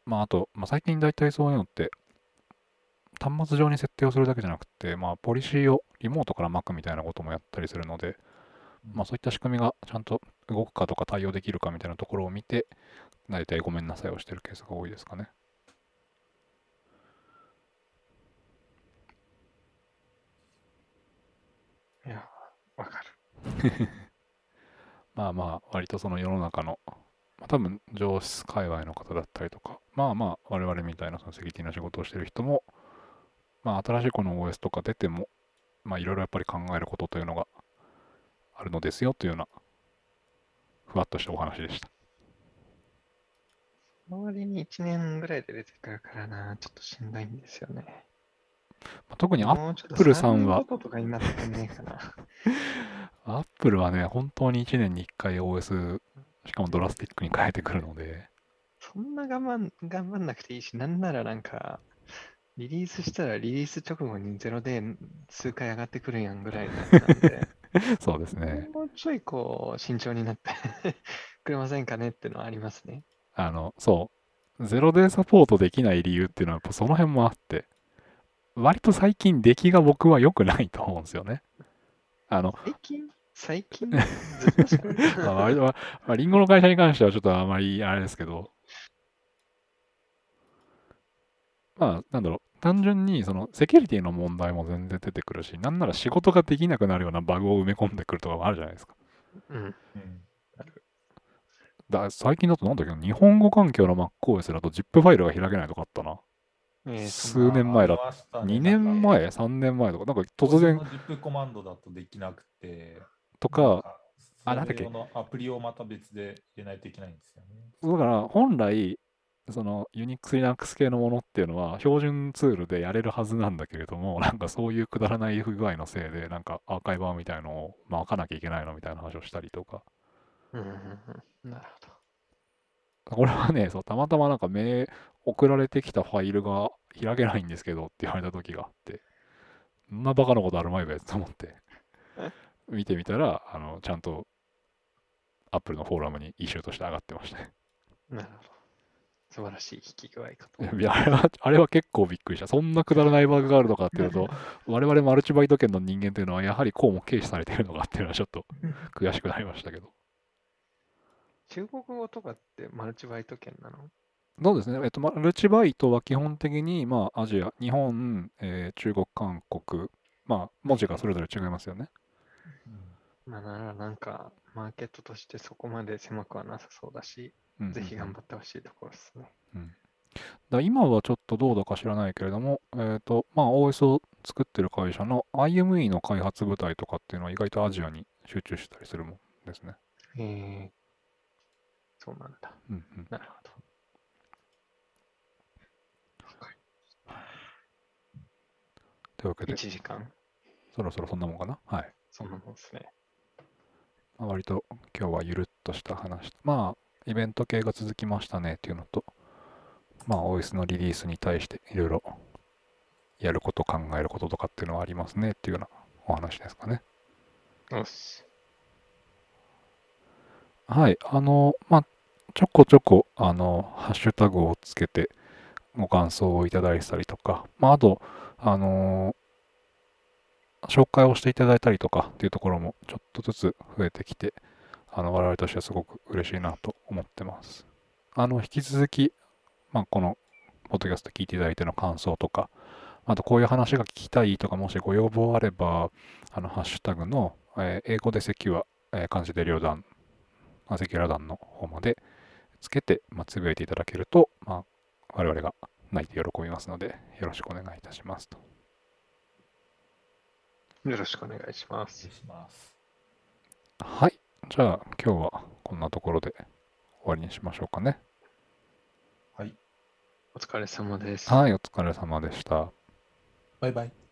まああと、まあ、最近大体そういうのって端末上に設定をするだけじゃなくて、まあポリシーをリモートから巻くみたいなこともやったりするので、まあそういった仕組みがちゃんと動くかとか対応できるかみたいなところを見て、大体ごめんなさいをしてるケースが多いですかね。いや、わかる。まあまあ、割とその世の中の、まあ、多分上司界隈の方だったりとか、まあまあ、我々みたいなそのセキュリティの仕事をしてる人も、まあ新しいこの OS とか出ても、まあいろいろやっぱり考えることというのがあるのですよというような、ふわっとしたお話でした。その割に1年ぐらいで出てくるからな、ちょっとしんどいんですよね。まあ、特にアもうちょっと Apple さんは3年ごととかになってくんねえかな。ップルはね、本当に1年に1回 OS、しかもドラスティックに変えてくるので、そんな頑張ん頑張んなくていいし、なんならなんか、リリースしたらリリース直後にゼロで数回上がってくるやんぐらいのやつなんで、そうですね。もうちょいこう慎重になってくれませんかねっていうのはありますね。あの、そう、ゼロデーサポートできない理由っていうのは、やっぱその辺もあって、割と最近出来が僕は良くないと思うんですよね。あの、最近？最近？まあ、割と、まあ、リンゴの会社に関してはちょっとあまりあれですけど、まあ、なんだろう、単純にそのセキュリティの問題も全然出てくるし、なんなら仕事ができなくなるようなバグを埋め込んでくるとかもあるじゃないですか。うん。うんだ最近だとなんだっけ？ど、日本語環境の MacOS だと ZIP ファイルが開けないとかあったな。えー数年前だね2年前、3年前とか、なんか突然 ZIP コマンドだとできなくて、とか、あなんだっけ？アプリをまた別で入れないといけないんですよね。だから本来、その Unix、Linux 系のものっていうのは標準ツールでやれるはずなんだけれども、なんかそういうくだらない不具合のせいで、なんかアーカイバーみたいのをまかなきゃいけないのみたいな話をしたりとか。うん。なるほど。これはね、そうたまたまなんかメ送られてきたファイルが開けないんですけどって言われた時があって、そんなバカなことあるまいべと思って、見てみたら、あの、ちゃんと Apple のフォーラムにイシューとして上がってましたね。なるほど。素晴らしい引き具合かと。いや、あれは、あれは結構びっくりした。そんなくだらないバグがあるのかっていうと、我々マルチバイト圏の人間というのは、やはりこうも軽視されているのかっていうのはちょっと悔しくなりましたけど。中国語とかってマルチバイト圏なの？そうですね。えっと、マルチバイトは基本的に、まあ、アジア、日本、えー中国、韓国、まあ、文字がそれぞれ違いますよね。まあならなんか、マーケットとしてそこまで狭くはなさそうだし、うんうんうんぜひ頑張ってほしいところですね。だから今はちょっとどうだか知らないけれども、えっ、と、まあ OS を作ってる会社の IME の開発部隊とかっていうのは意外とアジアに集中したりするもんですね。えー、そうなんだ。うんうん。なるほど。というわけで、1時間？そろそろそんなもんかな？はい。そんなもんですね。まあ、割と今日はゆるっとした話。まあ、イベント系が続きましたねっていうのと、まあ、OS のリリースに対していろいろやること、考えることとかっていうのはありますねっていうようなお話ですかね。よし。はい。あの、まあ、ちょこちょこ、あの、ハッシュタグをつけてご感想をいただいたりとか、まあ、あと、あの紹介をしていただいたりとかっていうところもちょっとずつ増えてきて、あの、我々としてはすごく嬉しいなと思ってます。あの、引き続き、まあ、この、ポッドキャスト聞いていただいての感想とか、あとこういう話が聞きたいとか、もしご要望あれば、あの、ハッシュタグの、えー英語でセキュア、えー漢字で両断、まあ、セキュラ団の方までつけて、まあ、つぶやいていただけると、まあ、我々が泣いて喜びますので、よろしくお願いいたしますと。よろしくお願いします失。礼します。はい。じゃあ、今日はこんなところで終わりにしましょうかね。はい。お疲れ様です。はい、お疲れ様でした。バイバイ。